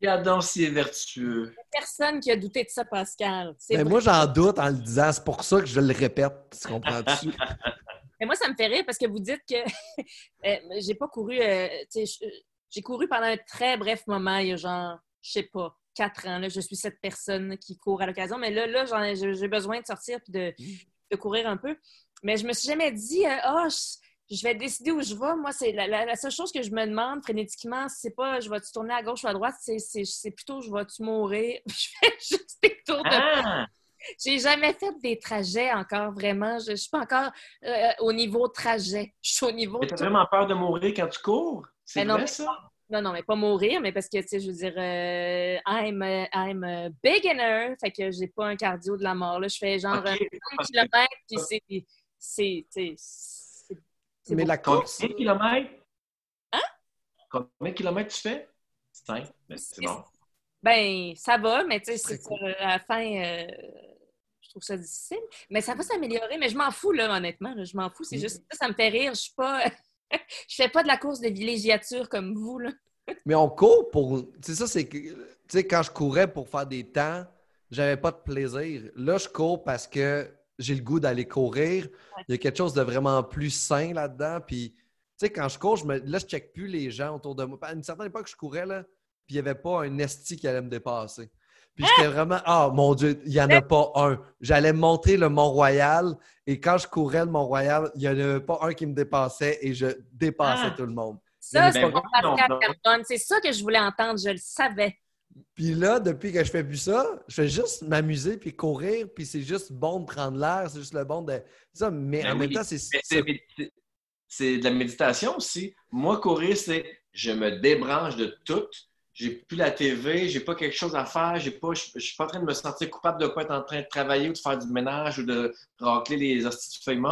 Regarde donc s'il est vertueux. Personne qui a douté de ça, Pascal. Mais vrai. moi, j'en doute en le disant. C'est pour ça que je le répète. Tu comprends-tu? Mais moi, ça me fait rire parce que vous dites que euh, j'ai pas couru. euh, j'ai couru pendant un très bref moment, il y a genre, je sais pas, quatre ans. Là, je suis cette personne qui court à l'occasion. Mais là, là j'en ai- j'ai besoin de sortir et de, de courir un peu. Mais je me suis jamais dit, euh, je, je vais décider où je vais. Moi, c'est la, la- la seule chose que je me demande frénétiquement, c'est pas je vais-tu tourner à gauche ou à droite, c'est- plutôt je vais-tu mourir? je fais juste des tours de Ah! j'ai jamais fait des trajets encore, vraiment. Je, je suis pas encore euh, au niveau trajet. Je suis au niveau. Mais t'as vraiment peur de mourir quand tu cours? C'est non, vrai, ça? Non, non, mais pas mourir, mais parce que, tu sais, je veux dire, euh, I'm, a, I'm a beginner, fait que j'ai pas un cardio de la mort. Là. Je fais genre Ok, un 30 parce que- km, puis c'est. C'est. tu sais, c'est- c'est Mais beau. la course. Combien de kilomètres? Hein? Combien de kilomètres tu fais? Cinq. Ben, c'est bon. Ben, ça va, mais tu sais, sur la fin. euh, je trouve ça difficile. Mais ça va s'améliorer, mais je m'en fous, là, honnêtement. là. je m'en fous. C'est Mm. juste ça, ça me fait rire. Je suis pas. je fais pas de la course de villégiature comme vous, là. Mais on court pour. Tu sais, ça, c'est que. Tu sais, quand je courais pour faire des temps, j'avais pas de plaisir. Là, je cours parce que j'ai le goût d'aller courir. Il y a quelque chose de vraiment plus sain là-dedans. Puis, tu sais, quand je cours, je me... là, je check plus les gens autour de moi. À une certaine époque, je courais, là, puis il n'y avait pas un esti qui allait me dépasser. Puis j'étais vraiment, ah mon Dieu, il n'y en a pas un. J'allais monter le Mont-Royal et quand je courais le Mont-Royal, il n'y en avait pas un qui me dépassait et je dépassais Ah. tout le monde. Ça, c'est mon voyons Pascal donc. Carbone. C'est ça que je voulais entendre. Je le savais. Puis là, depuis que je fais plus ça, je fais juste m'amuser puis courir, puis c'est juste bon de prendre l'air, c'est juste le bon de ça. Mais Ben en même temps, c'est c'est de la méditation aussi. Moi, courir, c'est je me débranche de tout. J'ai plus la TV, j'ai pas quelque chose à faire, j'ai pas, je, suis pas en train de me sentir coupable de pas être en train de travailler ou de faire du ménage ou de racler les hosties de feuilles.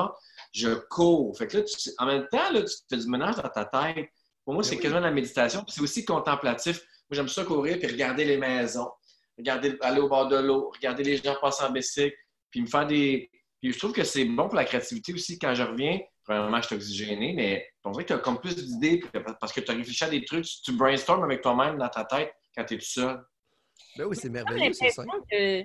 Je cours. Fait que là, tu- en même temps, là, tu fais du ménage dans ta tête. Pour moi, Ben c'est oui. quasiment de la méditation. Puis c'est aussi contemplatif. Moi, j'aime ça courir puis regarder les maisons, regarder, aller au bord de l'eau, regarder les gens passer en bicycle, puis me faire des. Puis je trouve que c'est bon pour la créativité aussi. Quand je reviens, premièrement, je suis oxygéné, mais on dirait que tu as comme plus d'idées parce que tu as réfléchi à des trucs, tu brainstormes avec toi-même dans ta tête quand tu es tout seul. Ben oui, c'est J'ai comme merveilleux, c'est ça. l'impression que-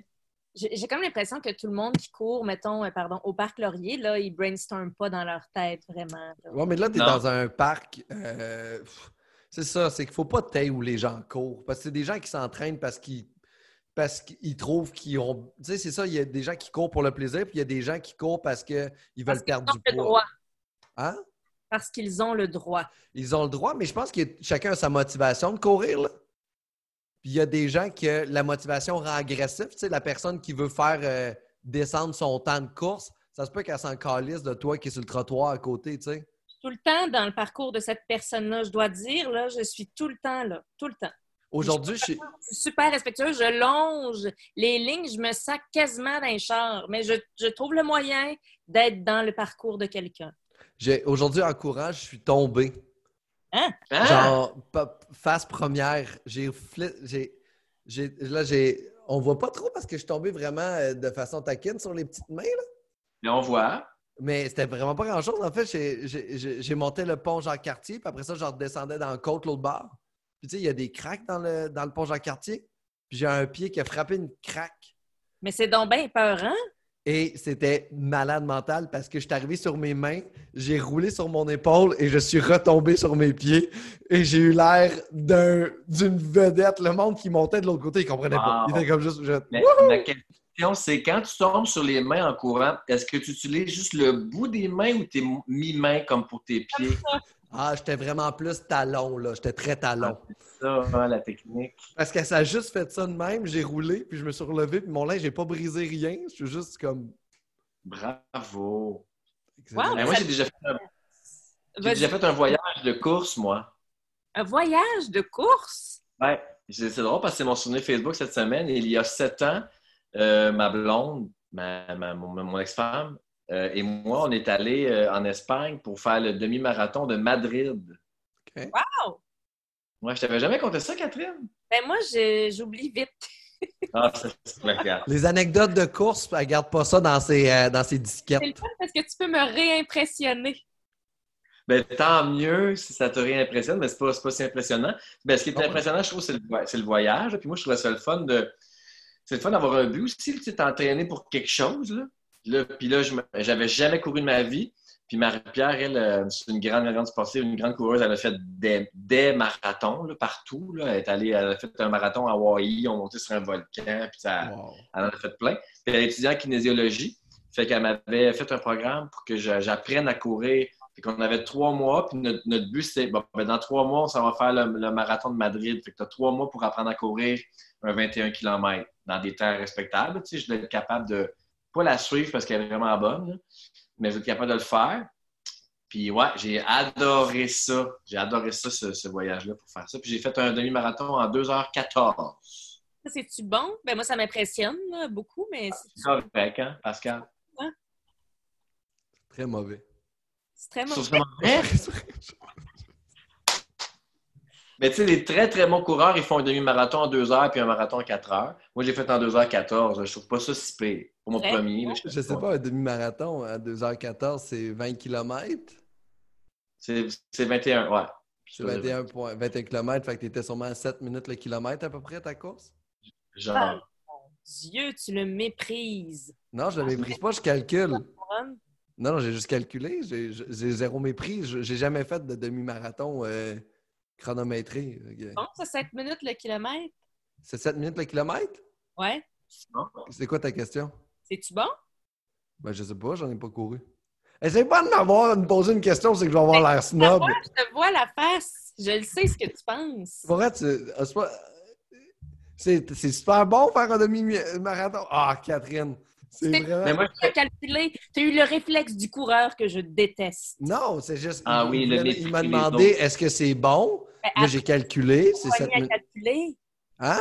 J'ai comme l'impression que tout le monde qui court, mettons, euh, pardon, au parc Laurier, là, ils brainstorment pas dans leur tête, vraiment. Ouais, mais là, tu es Non. dans un parc. euh, pff, c'est ça, c'est qu'il faut pas tailler où les gens courent. Parce que c'est des gens qui s'entraînent parce qu'ils parce qu'ils trouvent qu'ils ont. Tu sais, c'est ça, il y a des gens qui courent pour le plaisir, puis il y a des gens qui courent parce qu'ils veulent Parce perdre ont du le poids. droit. Hein? Parce qu'ils ont le droit. Ils ont le droit, mais je pense que chacun a sa motivation de courir. Là. Puis il y a des gens que la motivation rend agressif. Tu sais, la personne qui veut faire euh, descendre son temps de course, ça se peut qu'elle s'en calisse de toi qui est sur le trottoir à côté, tu sais. Tout le temps dans le parcours de cette personne-là, je dois dire, là, je suis tout le temps là, tout le temps. Aujourd'hui, je suis. Je suis super respectueuse, je longe les lignes, je me sac quasiment d'un char, mais je, je trouve le moyen d'être dans le parcours de quelqu'un. j'ai- Aujourd'hui, en courant, je suis tombé. Hein? Genre, pa- face première. J'ai. fli- j'ai- j'ai- Là, j'ai. On voit pas trop parce que je suis tombé vraiment euh, de façon taquine sur les petites mains, là. Et on voit. Mais c'était vraiment pas grand-chose. En fait, j'ai- monté le pont Jean-Cartier, puis après ça, je redescendais dans le côte, l'autre bord. Puis tu sais, il y a des craques dans le, dans le pont Jean-Cartier. Puis j'ai un pied qui a frappé une craque. Mais c'est donc bien peurant. Et c'était malade mental parce que je suis arrivé sur mes mains, j'ai roulé sur mon épaule et je suis retombé sur mes pieds. Et j'ai eu l'air d'un- d'une vedette. Le monde qui montait de l'autre côté, il comprenait pas. Il était comme juste. je- Mais ma question, c'est quand tu tombes sur les mains en courant, est-ce que tu utilises juste le bout des mains ou t'es mi-main comme pour tes pieds? Ah, j'étais vraiment plus talon, là. J'étais très talon. Ça, hein, la technique. Parce que ça a juste fait ça de même, j'ai roulé, puis je me suis relevé, puis mon linge, j'ai pas brisé rien. Je suis juste comme. Bravo. Wow. Ben, moi, j'ai déjà, fait un- j'ai déjà fait un voyage de course, moi. Un voyage de course? Ouais. C'est c'est drôle parce que c'est mon souvenir Facebook cette semaine. Il y a sept ans, euh, ma blonde, ma, ma- mon, mon ex-femme euh, et moi, on est allés euh, en Espagne pour faire le demi-marathon de Madrid. Wow! Moi, je t'avais jamais conté ça, Catherine? Ben moi, j'oublie vite. Ah, ça. Les anecdotes de course, elle garde pas ça dans ses, euh, dans ses disquettes. C'est le fun parce que tu peux me réimpressionner. Ben, tant mieux si ça te réimpressionne, mais c'est pas, c'est pas si impressionnant. Ben, ce qui est Ah ouais. impressionnant, je trouve, c'est le, vo- c'est le voyage. Puis moi, je trouvais ça le fun de. C'est le fun d'avoir un but aussi, tu sais, t'entraîner pour quelque chose. Là. Là, puis là, j'avais jamais couru de ma vie. Puis Marie-Pierre, elle, euh, c'est une grande, grande sportive, une grande coureuse. Elle a fait des, des marathons là, partout. Là. Elle, est allée, elle a fait un marathon à Hawaï, on montait sur un volcan, puis ça, Wow. elle en a fait plein. Puis elle est étudiante en kinésiologie. Fait qu'elle m'avait fait un programme pour que j'apprenne à courir. Fait qu'on avait trois mois, puis notre, notre but, bon, ben, dans trois mois, on s'en va faire le, le marathon de Madrid. Fait que tu as trois mois pour apprendre à courir un 21 km dans des temps respectables. Tu sais, je dois être capable de pas la suivre parce qu'elle est vraiment bonne, là, mais je dois être capable de le faire. Puis ouais, j'ai adoré ça. J'ai adoré ça, ce, ce voyage-là, pour faire ça. Puis j'ai fait un demi-marathon en 2h14. Ça, C'est-tu bon? Ben moi, ça m'impressionne beaucoup, mais c'est- C'est correct, hein, Pascal? Très mauvais. c'est très mauvais. Mais tu sais, les très, très bons coureurs, ils font un demi-marathon en 2 heures puis un marathon en 4 heures. Moi, j'ai fait en 2h14. Je trouve pas ça si pire. Pour mon premier. là, Je sais pas, un demi-marathon à 2h14, c'est 20 km. C'est c'est 21, ouais. C'est 21, points- 21 km, fait que t'étais sûrement à 7 minutes le kilomètre à peu près ta course? Genre. Dieu, tu le méprises. Non, je ne méprise pas, je calcule. Non, non, j'ai juste calculé. J'ai zéro mépris. Je- J'ai jamais fait de demi-marathon euh, chronométré. Ok. Bon, c'est 7 minutes le kilomètre. C'est 7 minutes le kilomètre? Ouais. C'est quoi ta question? C'est-tu bon? Ben, je sais pas, j'en ai pas couru. Essaye pas de m'avoir de me poser une question, c'est que je vais avoir l'air snob. Je te vois la face. Je le sais ce que tu penses. Pour vrai, pas- c'est c'est super bon faire un demi-marathon. Ah, Catherine, c'est C'est- vraiment... Mais moi, Tu as calculé. Tu as eu le réflexe du coureur que je déteste. Non, c'est juste... Ah il- oui, il, le il m'a demandé est-ce que c'est bon? Ben, Là, j'ai calculé, c'est 7 Poignée à minutes. calculer. Hein?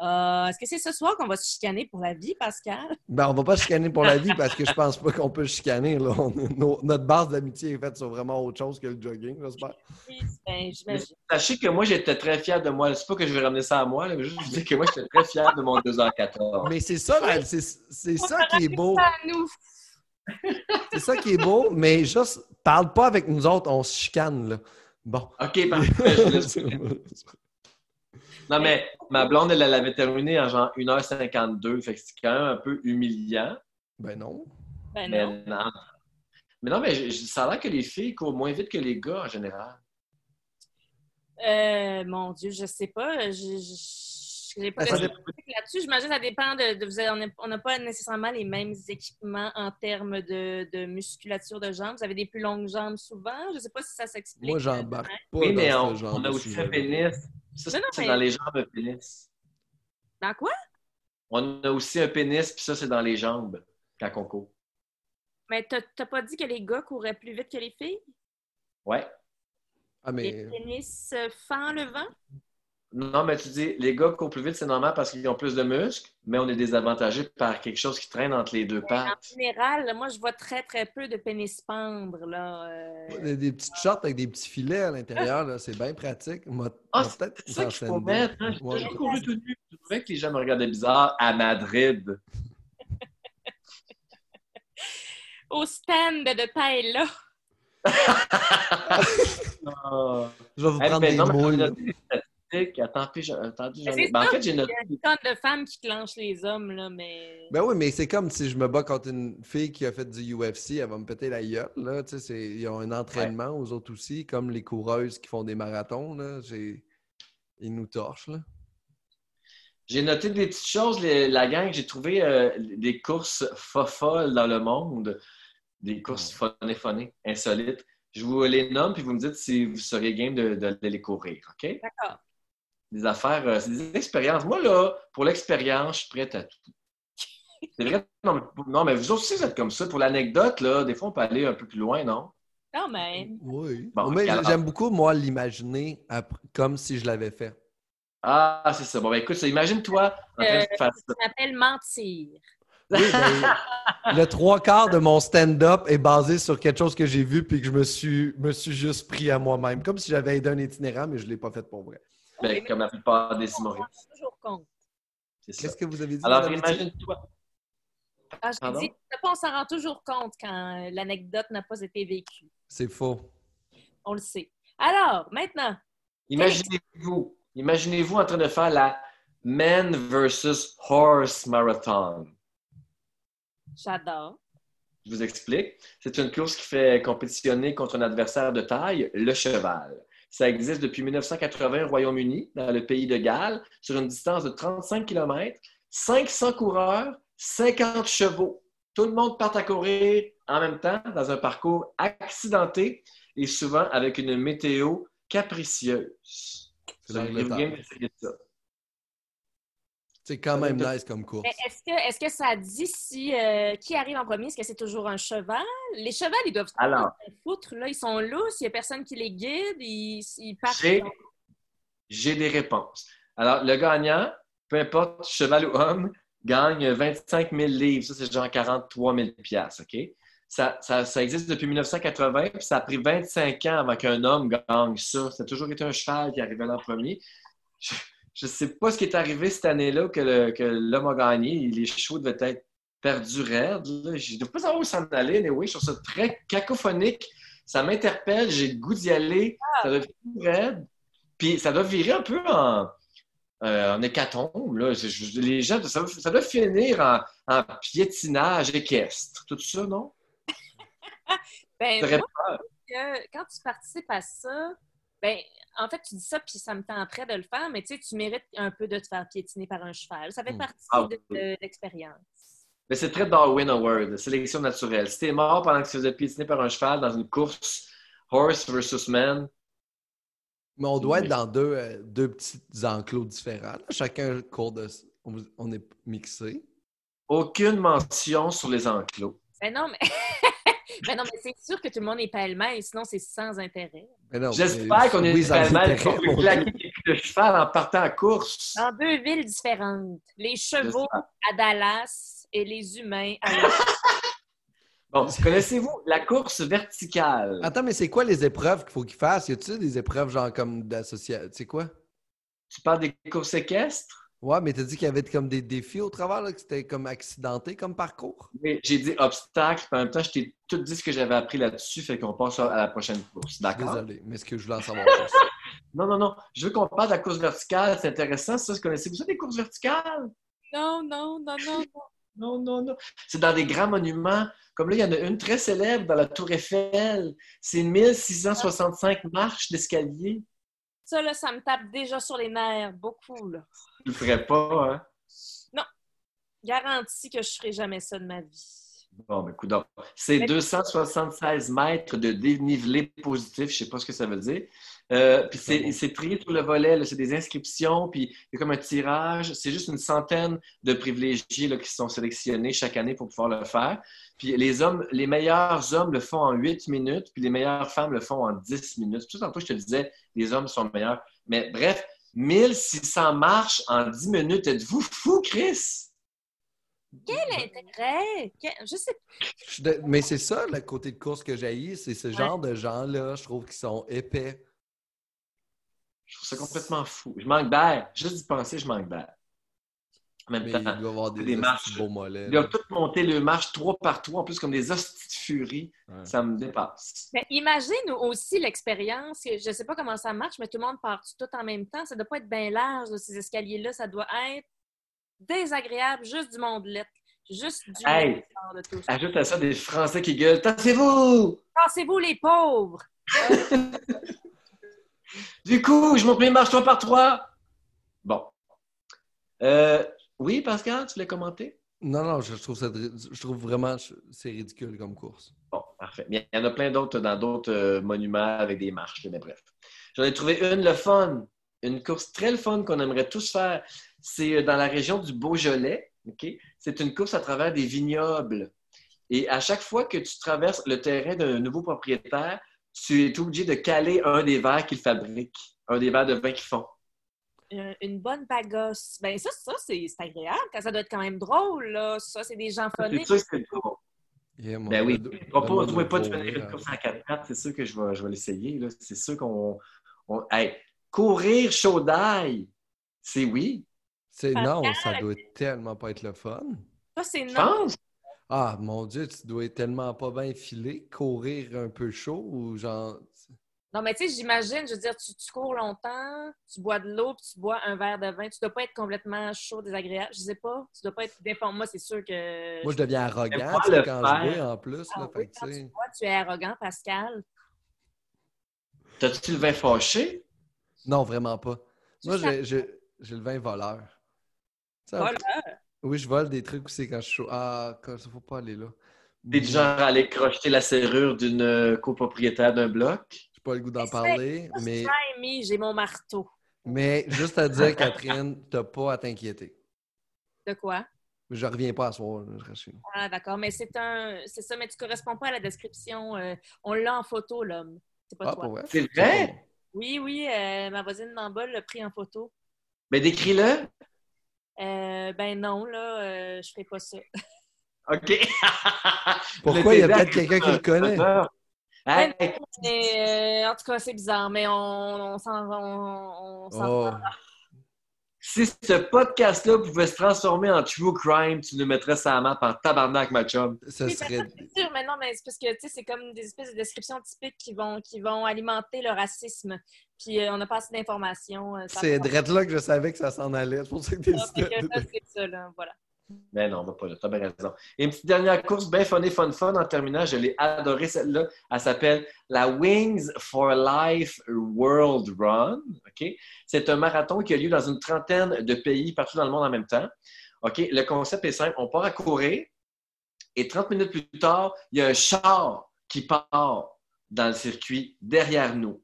Euh, Est-ce que c'est ce soir qu'on va se chicaner pour la vie, Pascal? Ben, on va pas chicaner pour la vie parce que je pense pas qu'on peut chicaner. Là. On- nos- notre base d'amitié est faite sur vraiment autre chose que le jogging, j'espère. Ben, sachez que moi, j'étais très fier de moi. C'est pas que je vais ramener ça à moi, là, mais juste vous dire que moi, j'étais très fier de mon 2h14. Mais c'est ça, c'est ça qui est beau. À nous. C'est ça qui est beau, mais juste, parle pas avec nous autres, on se chicane, là. Bon. OK, parfait. Non, mais ma blonde, elle, elle avait terminé en genre 1h52. Fait que c'est quand même un peu humiliant. ben non. Ben Mais non. non. Mais non, mais je- je- ça a l'air que les filles courent moins vite que les gars en général. Euh, mon Dieu, je sais pas. Je, je, j'ai pas Ben, de là-dessus. J'imagine que ça dépend de. de- vous avez- on n'a pas nécessairement les mêmes équipements en termes de, de musculature de jambes. Vous avez des plus longues jambes souvent. Je sais pas si ça s'explique. Moi, j'embarque pas Oui, mais dans on, ce genre on a aussi un pénis. Ça, c'est mais- dans les jambes, un pénis. Dans quoi? On a aussi un pénis, puis ça, c'est dans les jambes quand on court. Mais t'as t'as pas dit que les gars couraient plus vite que les filles? Ouais. Ah, mais Les pénis euh, fend le vent? Non, mais tu dis, les gars courent plus vite, c'est normal parce qu'ils ont plus de muscles, mais on est désavantagé par quelque chose qui traîne entre les deux En pattes. général, moi, je vois très, très peu de pénis pendre. Là. euh. des, des petites shorts avec des petits filets à l'intérieur, là, c'est bien pratique. Moi, Ah, c'est ça qu'il faut mettre. Hein? J'ai toujours couru tout nu. Je trouvais que les gens me regardaient bizarre à Madrid. Au stand de là. Ah. Je vais vous prendre des non, moules. Attendez, Ben, en fait, j'ai Il y a une tonne de femmes qui clenchent les hommes, là, mais. Ben oui, mais c'est comme si je me bats contre une fille qui a fait du UFC, elle va me péter la gueule. Là. Tu sais, ils ont un entraînement aux autres aussi, comme les coureuses qui font des marathons. Là. Ils nous torchent. Là. J'ai noté des petites choses, les- la gang. J'ai trouvé euh, des courses folles dans le monde, des courses phonées, insolites. Je vous les nomme, puis vous me dites si vous seriez game de les courir, OK? D'accord. Des affaires, euh, c'est des expériences. Moi, là, pour l'expérience, je suis prête à tout. C'est vrai? Non mais, non, mais vous aussi, vous êtes comme ça. Pour l'anecdote, là, des fois, on peut aller un peu plus loin, non? Quand même. Oui. Bon, mais alors- j'aime beaucoup, moi, l'imaginer comme si je l'avais fait. Ah, c'est ça. Bon, ben écoute, imagine-toi en train de Euh, faire. Ça s'appelle mentir. Oui, ben, le trois quarts de mon stand-up est basé sur quelque chose que j'ai vu puis que je me suis, me suis juste pris à moi-même. Comme si j'avais aidé un itinérant, mais je ne l'ai pas fait pour vrai. Ben, comme la plupart des humoristes. On rend toujours compte. C'est ça. Qu'est-ce que vous avez dit? Alors, imagine-toi. Ah, je dis, on s'en rend toujours compte quand l'anecdote n'a pas été vécue. C'est faux. On le sait. Alors, maintenant, Imaginez-vous, imaginez-vous en train de faire la Men versus Horse Marathon. j'adore. Je vous explique. C'est une course qui fait compétitionner contre un adversaire de taille, le cheval. Ça existe depuis 1980 au Royaume-Uni, dans le pays de Galles, sur une distance de 35 km, 500 coureurs, 50 chevaux. Tout le monde part à courir en même temps dans un parcours accidenté et souvent avec une météo capricieuse. C'est l'Angleterre. C'est quand même nice comme course. Est-ce que, est-ce que ça dit si euh, qui arrive en premier? Est-ce que c'est toujours un cheval? Les chevals, ils doivent Alors. se foutre, là. Ils sont lousses, il n'y a personne qui les guide, ils, ils partent. J'ai, j'ai des réponses. Alors, le gagnant, peu importe cheval ou homme, gagne 25 000 livres. Ça, c'est genre 43 000 piastres, OK? Ça, ça, ça existe depuis 1980, puis ça a pris 25 ans avant qu'un homme gagne ça. Ça a toujours été un cheval qui arrivait l'an premier. Je ne sais pas ce qui est arrivé cette année-là que, l'homme a gagné. Les chevaux devaient être perdus raides. Je ne sais pas savoir où s'en aller. Mais oui, je trouve ça très cacophonique. Ça m'interpelle. J'ai le goût d'y aller. Ça doit être tout raide. Puis ça doit virer un peu en, euh, en hécatombe. Là. Je- je- les gens, ça, ça doit finir en, en piétinage équestre. Tout ça, non? Ben, moi, que quand tu participes à ça, ben, en fait, tu dis ça, puis ça me tenterait de le faire, mais tu sais, tu mérites un peu de te faire piétiner par un cheval. Ça fait Mm. partie Ah, de, de l'expérience. Mais c'est très Darwin Award, sélection naturelle. Si t'es mort pendant que tu faisais piétiner par un cheval dans une course horse versus man, Mais on doit Oui. être dans deux, euh, deux petits enclos différents. là. Chacun court de. On, on est mixé. aucune mention sur les enclos. Ben non, mais, ben non, mais c'est sûr que tout le monde est pêle-mêle, sinon c'est sans intérêt. Mais non, J'espère mais- qu'on est oui, m'intéresse, qu'on peut claquer Dieu. le cheval en partant en course. Dans deux villes différentes. Les chevaux à Dallas et les humains à Bon, connaissez-vous la course verticale? Attends, mais c'est quoi les épreuves qu'il faut qu'il fasse? Y a-tu des épreuves genre comme d'association? C'est quoi? Tu parles des courses équestres? Ouais, mais t'as dit qu'il y avait comme des défis au travers, là, que c'était comme accidenté comme parcours? Oui, j'ai dit obstacle, puis en même temps, je t'ai tout dit ce que j'avais appris là-dessus, fait qu'on passe à la prochaine course. D'accord? Désolé, mais ce que je voulais en savoir plus. Non, non, non. Je veux qu'on parle de la course verticale. C'est intéressant, ça. Connaissez-vous ça, des courses verticales? Non, non, non, non, non. Non, non, non. C'est dans des grands monuments. Comme là, il y en a une très célèbre dans la Tour Eiffel. C'est 1665 marches d'escalier. Ça, là, ça me tape déjà sur les nerfs, beaucoup, là. Tu le ferais pas, hein? Garantie que je ferai jamais ça de ma vie. Bon, ben, coudonc. C'est Mais- 276 mètres de dénivelé positif. Je sais pas ce que ça veut dire. Euh, puis c'est bon. c'est trié sur le volet. là. C'est des inscriptions, puis il y a comme un tirage. C'est juste une centaine de privilégiés là, qui sont sélectionnés chaque année pour pouvoir le faire. Puis les hommes, les meilleurs hommes le font en 8 minutes, puis les meilleures femmes le font en 10 minutes. Tout tantôt, je te disais, les hommes sont meilleurs. Mais bref, 1600 marches en 10 minutes. Êtes-vous fou, Chris? Quel intérêt? Quel- Je sais Je suis de- Mais c'est ça, le côté de course que j'ai, c'est ce genre de gens-là, je trouve, qui sont épais. Je trouve ça complètement fou. Je manque d'air. Juste d'y penser, je manque d'air. En même Mais temps, il doit avoir des, marches. de beaux mollets. ils doivent tous monter le marche trois par trois, en plus comme des hosties de furie. Ouais. Ça me dépasse. Mais imagine aussi l'expérience. Je ne sais pas comment ça marche, mais tout le monde part tout en même temps. Ça ne doit pas être bien large, ces escaliers-là. Ça doit être désagréable, juste du monde lettre. Juste du Hey! de tout. Ajoute à ça des Français qui gueulent Tassez-vous Pensez-vous, les pauvres! Du coup, je monte mes marches trois par trois. Bon. Euh, oui, Pascal, tu voulais commenter? Non, non, je trouve ça, je trouve vraiment, c'est ridicule comme course. Bon, parfait. Il y en a plein d'autres dans d'autres euh, monuments avec des marches, mais bref. J'en ai trouvé une, le fun. Une course très le fun qu'on aimerait tous faire. C'est euh, dans la région du Beaujolais. C'est une course à travers des vignobles. Et à chaque fois que tu traverses le terrain d'un nouveau propriétaire, tu es obligé de caler un des verres qu'il fabrique, un des verres de vin qu'ils font. Une bonne bagosse. Ben ça, ça c'est c'est agréable. Quand ça doit être quand même drôle, là. Ça, c'est des gens C'est phoniques. sûr que c'est drôle. Yeah, Ben oui, donne- propose-moi donne-moi pas de pourrir, une course en 4 4 c'est sûr que je vais, je vais l'essayer. là. C'est sûr qu'on. on- Hey, courir chaud d'ail, c'est oui. C'est non, ça doit tellement pas être le fun. Ça, c'est Je non. pense. Ah, mon Dieu, tu dois être tellement pas bien filé, courir un peu chaud ou genre. Non, mais tu sais, j'imagine, je veux dire, tu, tu cours longtemps, tu bois de l'eau, puis tu bois un verre de vin. Tu dois pas être complètement chaud, désagréable. Je sais pas. Tu dois pas être défend. Moi, c'est sûr que. Moi, je deviens arrogant le quand faire. je bois en plus. Ah Là, oui, fait que, quand tu tu sais, bois, tu es arrogant, Pascal. T'as-tu le vin fâché? Non, vraiment pas. Moi, j'ai le vin voleur. Voilà. Oui, je vole des trucs aussi quand je suis chaud. Ah, quand- ça faut pas aller là. T'es du genre à aller crocheter la serrure d'une euh, copropriétaire d'un bloc? J'ai pas le goût d'en parler, mais, j'ai mon marteau. mais juste à dire, Catherine, t'as pas à t'inquiéter. De quoi? Je reviens pas à soir, là, je reste chez nous. Ah, d'accord. Mais c'est un. C'est ça, mais tu corresponds pas à la description. euh, on l'a en photo, l'homme. C'est pas Ah, toi. C'est vrai? bon. Oui, oui, euh, ma voisine d'en bas l'a pris en photo. Mais décris-le. Euh, ben non, là, euh, je ferai pas ça. OK. Pourquoi? Il y a peut-être quelqu'un qui le connaît. Hey, Mais, euh, en tout cas, c'est bizarre, mais on, on s'en on, Oh. va. si ce podcast-là pouvait se transformer en true crime, tu nous mettrais sa map en tabarnak, ma chum. Ça Oui, ben serait. ça, c'est sûr, mais non, mais c'est parce que, tu sais, c'est comme des espèces de descriptions typiques qui vont, qui vont alimenter le racisme. Puis euh, on n'a pas assez d'informations. euh, C'est drette là que je savais que ça s'en allait. C'est pour ça que t'es Ah, c'est ça, là, voilà. Mais non, on va pas là. T'as bien raison. Et une petite dernière course, bien fun et fun fun en terminant. Je l'ai adorée, celle-là. Elle s'appelle la Wings for Life World Run. OK? C'est un marathon qui a lieu dans une trentaine de pays partout dans le monde en même temps. OK? Le concept est simple. On part à courir et 30 minutes plus tard, il y a un char qui part dans le circuit derrière nous.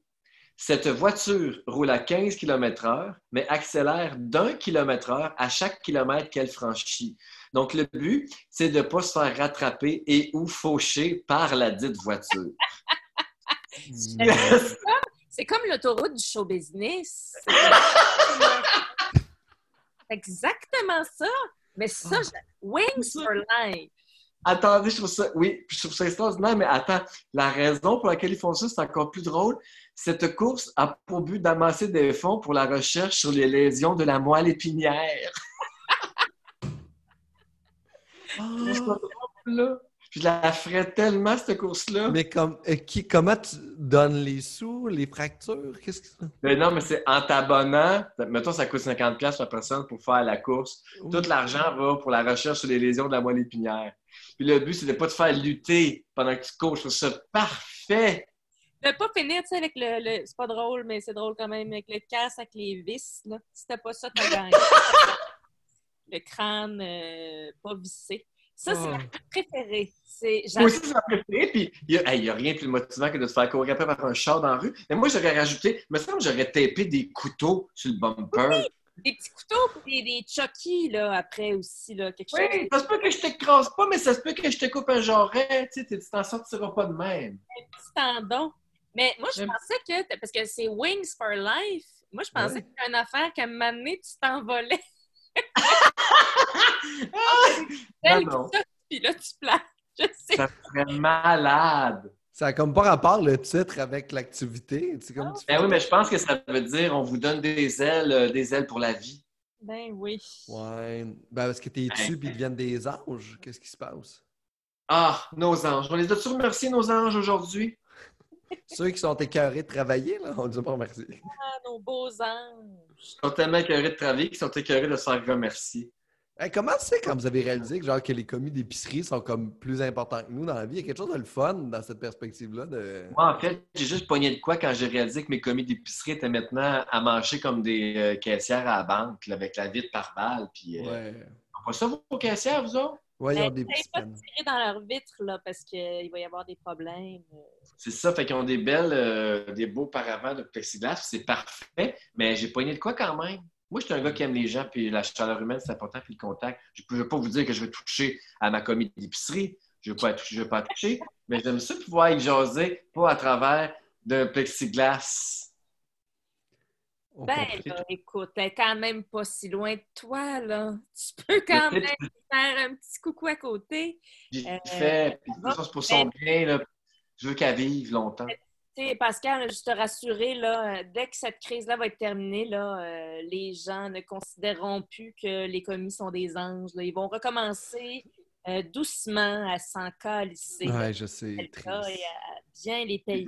Cette voiture roule à 15 km/h, mais accélère d'un kilomètre heure à chaque kilomètre qu'elle franchit. Donc, le but, c'est de ne pas se faire rattraper et ou faucher par la dite voiture. C'est comme l'autoroute du show business. Exactement ça. Mais ça, je- Wings for Life. Attendez, je trouve ça, oui, je trouve ça extraordinaire, mais attends, la raison pour laquelle ils font ça, c'est encore plus drôle. Cette course a pour but d'amasser des fonds pour la recherche sur les lésions de la moelle épinière. Là. Je la ferais tellement, cette course-là. Mais comme, euh, qui, comment tu donnes les sous, les fractures? Qu'est-ce que? Mais non, mais c'est en t'abonnant. Mettons, ça coûte 50$ piastres par personne pour faire la course. Tout l'argent va pour la recherche sur les lésions de la moelle épinière. Puis le but, de ne pas te faire lutter pendant que tu cours. Je ça parfait. De pas finir, tu sais, avec le. le- c'est pas drôle, mais c'est drôle quand même, avec le casse avec les vis. Là. T'as pas ça, t'as gagné. le crâne euh, pas vissé. Ça, c'est ma préférée. C'est, Moi aussi, c'est ma préférée. Puis il n'y a, rien de plus motivant que de te faire courir après par un char dans la rue. Mais moi, j'aurais rajouté, me semble que j'aurais tapé des couteaux sur le bumper. Des petits couteaux et des, des Chucky, là, après aussi, là, quelque chose. Oui, ça se peut que je t'écrase pas, mais ça se peut que je te coupe un jarret. Tu sais, tu t'en sortiras pas de même. petit tendon. Mais moi, je pensais que, parce que c'est Wings for Life, moi, je pensais Ouais. que c'était une affaire qu'à un moment donné, tu t'envolais. Non, non. Puis là, tu plaques. Je sais. Ça serait malade. Ça n'a comme pas rapport le titre avec l'activité. C'est comme tu Ben oui, mais je pense que ça veut dire on vous donne des ailes, euh, des ailes pour la vie. Ben oui. Ouais. Ben parce que t'es dessus puis ils deviennent des anges. Qu'est-ce qui se passe? Ah, nos anges. On les a-tu remerciés, nos anges, aujourd'hui? Ceux qui sont écœurés de travailler, là, on ne dit pas merci. Ah, nos beaux anges. Ils sont tellement écœurés de travailler qu'ils sont écœurés de se faire remercier. Hey, comment c'est quand vous avez réalisé que, genre, que les commis d'épicerie sont comme plus importants que nous dans la vie? Il y a quelque chose de le fun dans cette perspective-là. De... Moi, en fait, j'ai juste pogné de quoi quand j'ai réalisé que mes commis d'épicerie étaient maintenant à manger comme des euh, caissières à la banque, là, avec la vitre par balle. Puis, euh, Ouais. pas ça, vos caissières, vous autres? Ouais, ils ont Ben, des petits pas tirer dans leur vitre, là, parce qu'il va y avoir des problèmes. C'est ça, fait qu'ils ont des belles, euh, des beaux paravents de plexiglas, c'est parfait, mais j'ai pogné de quoi quand même? Moi, je suis un gars qui aime les gens, puis la chaleur humaine, c'est important, puis le contact. Je ne veux pas vous dire que je vais toucher à ma commis d'épicerie, je ne veux pas la toucher, je veux pas toucher, mais j'aime ça pouvoir y jaser, pas à travers d'un plexiglas. Ben, là, écoute, t'es quand même pas si loin de toi, là. Tu peux quand même faire un petit coucou à côté. J'ai Euh, fait, puis de toute façon, c'est pour son bien, là. je veux qu'elle vive longtemps. Pascal, juste te rassurer, là, dès que cette crise-là va être terminée, là, euh, les gens ne considéreront plus que les commis sont des anges. Ils vont recommencer euh, doucement à s'en calisser. Oui, je sais. Et à bien les payer.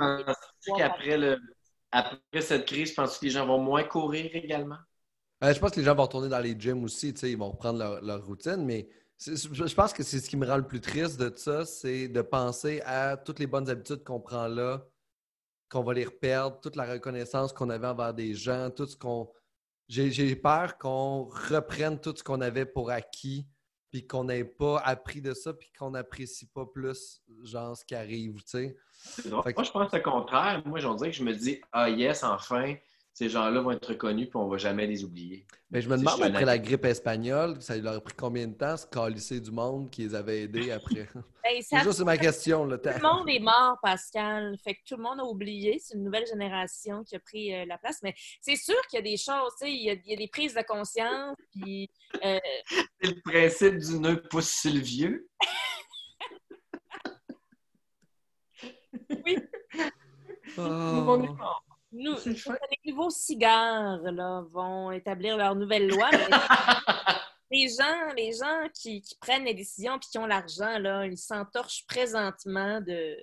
Après, le... Après cette crise, penses que les gens vont moins courir également? je pense que les gens vont retourner dans les gyms aussi, ils vont reprendre leur, leur routine, mais je pense que c'est ce qui me rend le plus triste de ça, c'est de penser à toutes les bonnes habitudes qu'on prend là, qu'on va les reperdre, toute la reconnaissance qu'on avait envers des gens, tout ce qu'on. J'ai peur qu'on reprenne tout ce qu'on avait pour acquis, puis qu'on n'ait pas appris de ça, puis qu'on n'apprécie pas plus, genre, ce qui arrive, tu sais. Moi, je pense le contraire. Moi, j'en dirais que je me dis, ah yes, enfin, ces gens-là vont être reconnus puis on ne va jamais les oublier. Mais je me demande, après la grippe espagnole, ça leur a pris combien de temps, ce calisser du monde qui les avait aidés après? Ben, c'est ma question. Tout le monde est mort, Pascal. Fait que tout le monde a oublié. C'est une nouvelle génération qui a pris euh, la place. Mais c'est sûr qu'il y a des choses, il y, a, il y, a des prises de conscience. Puis, euh, C'est le principe du nœud pousse sur le vieux. oui. Oh. Nous, les nouveaux cigares là, vont établir leur nouvelle loi. les gens, les gens qui, prennent les décisions et qui ont l'argent, là, ils s'entorchent présentement de,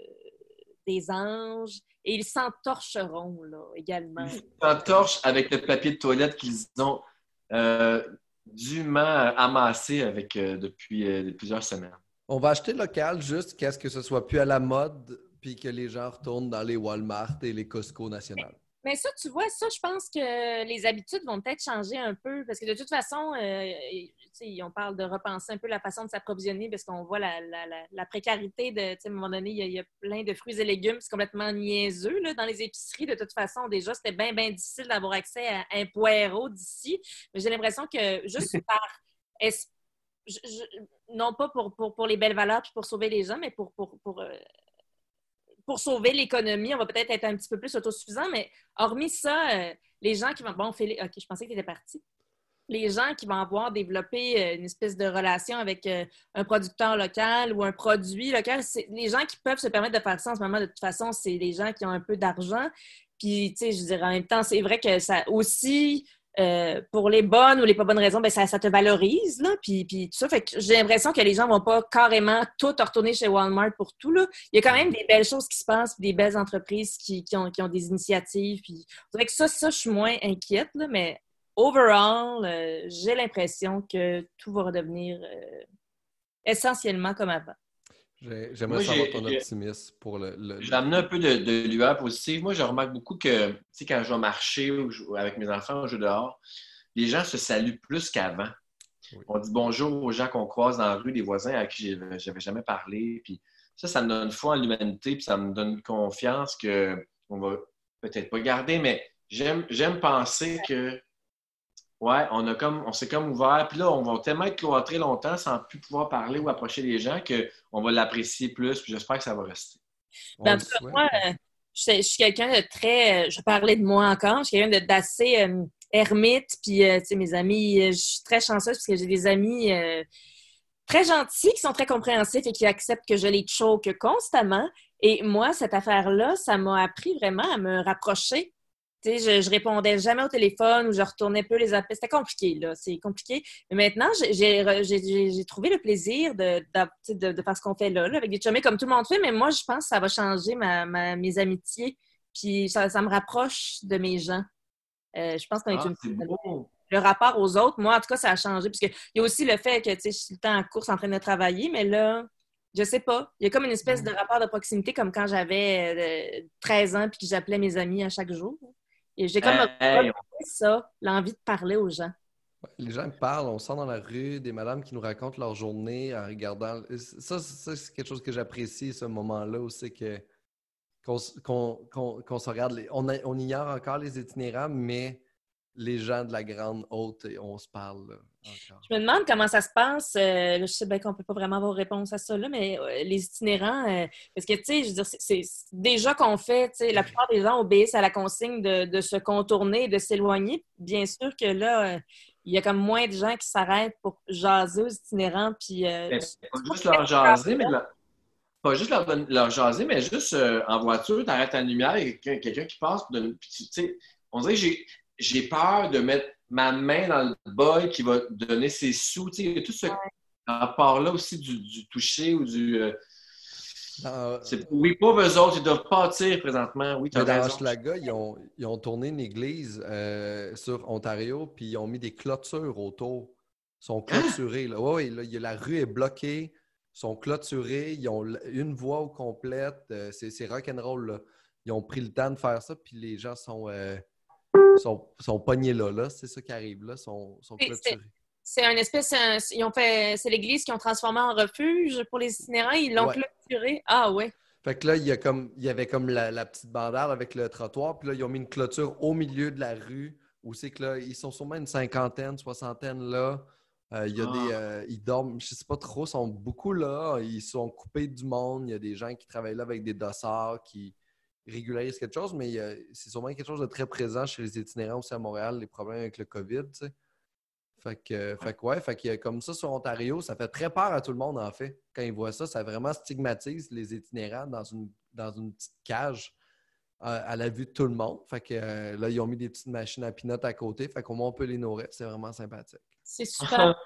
des anges et ils s'entorcheront là, également. Ils s'entorchent avec le papier de toilette qu'ils ont euh, dûment amassé avec, euh, depuis euh, plusieurs semaines. On va acheter local juste qu'est-ce que ce soit plus à la mode puis que les gens retournent dans les Walmart et les Costco nationales. Mais ça, tu vois, ça, je pense que les habitudes vont peut-être changer un peu parce que de toute façon, euh, on parle de repenser un peu la façon de s'approvisionner parce qu'on voit la, la, précarité de, à un moment donné, il y, a, plein de fruits et légumes, c'est complètement niaiseux là, dans les épiceries. De toute façon, déjà, c'était bien, bien difficile d'avoir accès à un poireau d'ici. Mais j'ai l'impression que juste par non pas pour, pour, pour, les belles valeurs puis pour sauver les gens, mais pour, pour, pour euh, pour sauver l'économie, on va peut-être être un petit peu plus autosuffisant, mais hormis ça, euh, les gens qui vont. Bon, Félix, OK, je pensais que tu étais parti. Les gens qui vont avoir développé euh, une espèce de relation avec euh, un producteur local ou un produit local, les gens qui peuvent se permettre de faire ça en ce moment, de toute façon, c'est les gens qui ont un peu d'argent. Puis, tu sais, je dirais en même temps, c'est vrai que ça aussi, euh, pour les bonnes ou les pas bonnes raisons, ben ça, ça te valorise, là, puis, puis tout ça. Fait que j'ai l'impression que les gens vont pas carrément tout retourner chez Walmart pour tout, là. Il y a quand même des belles choses qui se passent, des belles entreprises qui, qui, ont, qui ont, des initiatives, puis que ça, ça, je suis moins inquiète, là, mais overall, euh, j'ai l'impression que tout va redevenir euh, essentiellement comme avant. J'aimerais savoir ton optimisme pour le. le... J'ai amené un peu de, de, lueur positive. Moi, je remarque beaucoup que, tu sais, quand je vais marcher avec mes enfants au jeu dehors, les gens se saluent plus qu'avant. On dit bonjour aux gens qu'on croise dans la rue, des voisins à qui j'avais jamais parlé. Puis ça, ça me donne foi en l'humanité, puis ça me donne confiance qu'on va peut-être pas garder, mais j'aime penser que Ouais, on a comme on s'est comme ouvert. Puis là, on va tellement être cloîtré longtemps sans plus pouvoir parler ou approcher les gens qu'on va l'apprécier plus. Puis j'espère que ça va rester. Ben, moi, euh, je, suis quelqu'un de très. Euh, je parlais de moi encore. Je suis quelqu'un d'assez euh, ermite. Puis, tu sais, mes amis, je suis très chanceuse parce que j'ai des amis très gentils qui sont très compréhensifs et qui acceptent que je les choque constamment. Et moi, cette affaire-là, ça m'a appris vraiment à me rapprocher je, je répondais jamais au téléphone ou je retournais peu les appels. C'était compliqué, là. C'est compliqué. Mais maintenant, j'ai trouvé le plaisir de, de, faire ce qu'on fait là, avec des chumés comme tout le monde fait. Mais moi, je pense que ça va changer ma, mes amitiés. Puis ça, me rapproche de mes gens. Euh, je pense qu'on est, ah, une... Le rapport aux autres, moi, en tout cas, ça a changé. Parce qu'il y a aussi le fait que je suis le temps en course en train de travailler, mais là, je sais pas. Il y a comme une espèce de rapport de proximité comme quand j'avais 13 euh, ans puis que j'appelais mes amis à chaque jour. J'ai comme ça, l'envie de parler aux gens. Les gens parlent, on sent dans la rue des madames qui nous racontent leur journée en regardant. Ça, c'est quelque chose que j'apprécie, ce moment-là, où c'est que qu'on se regarde. On, on, ignore encore les itinérants, mais les gens de la grande haute, on se parle. Je me demande comment ça se passe. Euh, je sais bien qu'on ne peut pas vraiment avoir réponse à ça, là, mais euh, les itinérants, euh, parce que, tu sais, je veux dire, c'est déjà qu'on fait, tu sais, la plupart des gens obéissent à la consigne de, se contourner, de s'éloigner. Bien sûr que là, il y a comme moins de gens qui s'arrêtent pour jaser aux itinérants. Puis, pas juste leur jaser, mais pas juste leur, leur jaser, mais juste en voiture, t'arrêtes la lumière et quelqu'un quelqu'un qui passe. puis tu sais, on dirait que j'ai peur de mettre ma main dans le bol qui va donner ses sous. Tu sais, il y a tout ce rapport-là aussi du, du toucher ou du. euh, Dans, oui, pas eux autres, ils doivent partir présentement. Oui, mais as dans. Hochelaga, ils ont, ils ont tourné une église euh, sur Ontario, puis ils ont mis des clôtures autour. Ils sont clôturés. Là. Ouais, ouais, là, il y a- la rue est bloquée. Ils sont clôturés. Ils ont une voie au complète. euh, c'est rock'n'roll. Ils ont pris le temps de faire ça, puis les gens sont, euh, sont, sont pognés là. là. C'est ça qui arrive. là. sont, sont C'est- clôturés. C'est un espèce. un- ils ont fait. C'est l'église qu'ils ont transformé en refuge pour les itinérants. Ils l'ont Ouais. clôturé. Ah ouais. Fait que là, il y, a comme, il y avait comme la, la petite bandarde avec le trottoir, puis là, ils ont mis une clôture au milieu de la rue, où c'est que là, ils sont sûrement une cinquantaine, soixantaine là. Euh, il y a Ah. des. euh, ils dorment, je sais pas trop, ils sont beaucoup là. Ils sont coupés du monde. Il y a des gens qui travaillent là avec des dossards qui régularisent quelque chose, mais c'est sûrement quelque chose de très présent chez les itinérants aussi à Montréal, les problèmes avec le COVID, tu sais. Fait que, fait que ouais, fait qu'il y a comme ça sur Ontario, ça fait très peur à tout le monde en fait. Quand ils voient ça, ça vraiment stigmatise les itinérants dans une, dans une petite cage euh, à la vue de tout le monde. Fait que euh, là, ils ont mis des petites machines à pinot à côté. Fait qu'au moins on peut les nourrir. C'est vraiment sympathique. C'est super.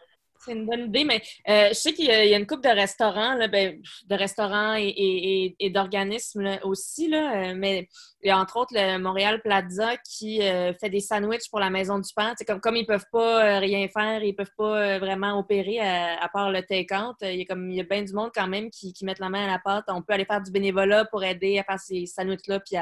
C'est une bonne idée, mais euh, je sais qu'il y, a une couple de restaurants, là, ben, de restaurants et, d'organismes aussi, là, euh, mais il y a entre autres le Montréal Plaza qui euh, fait des sandwichs pour la Maison du Pain. C'est comme, comme ils peuvent pas rien faire, ils peuvent pas vraiment opérer à, part le take-out, il y a comme il y a bien du monde quand même qui, qui mettent la main à la pâte. On peut aller faire du bénévolat pour aider à faire ces sandwichs-là, puis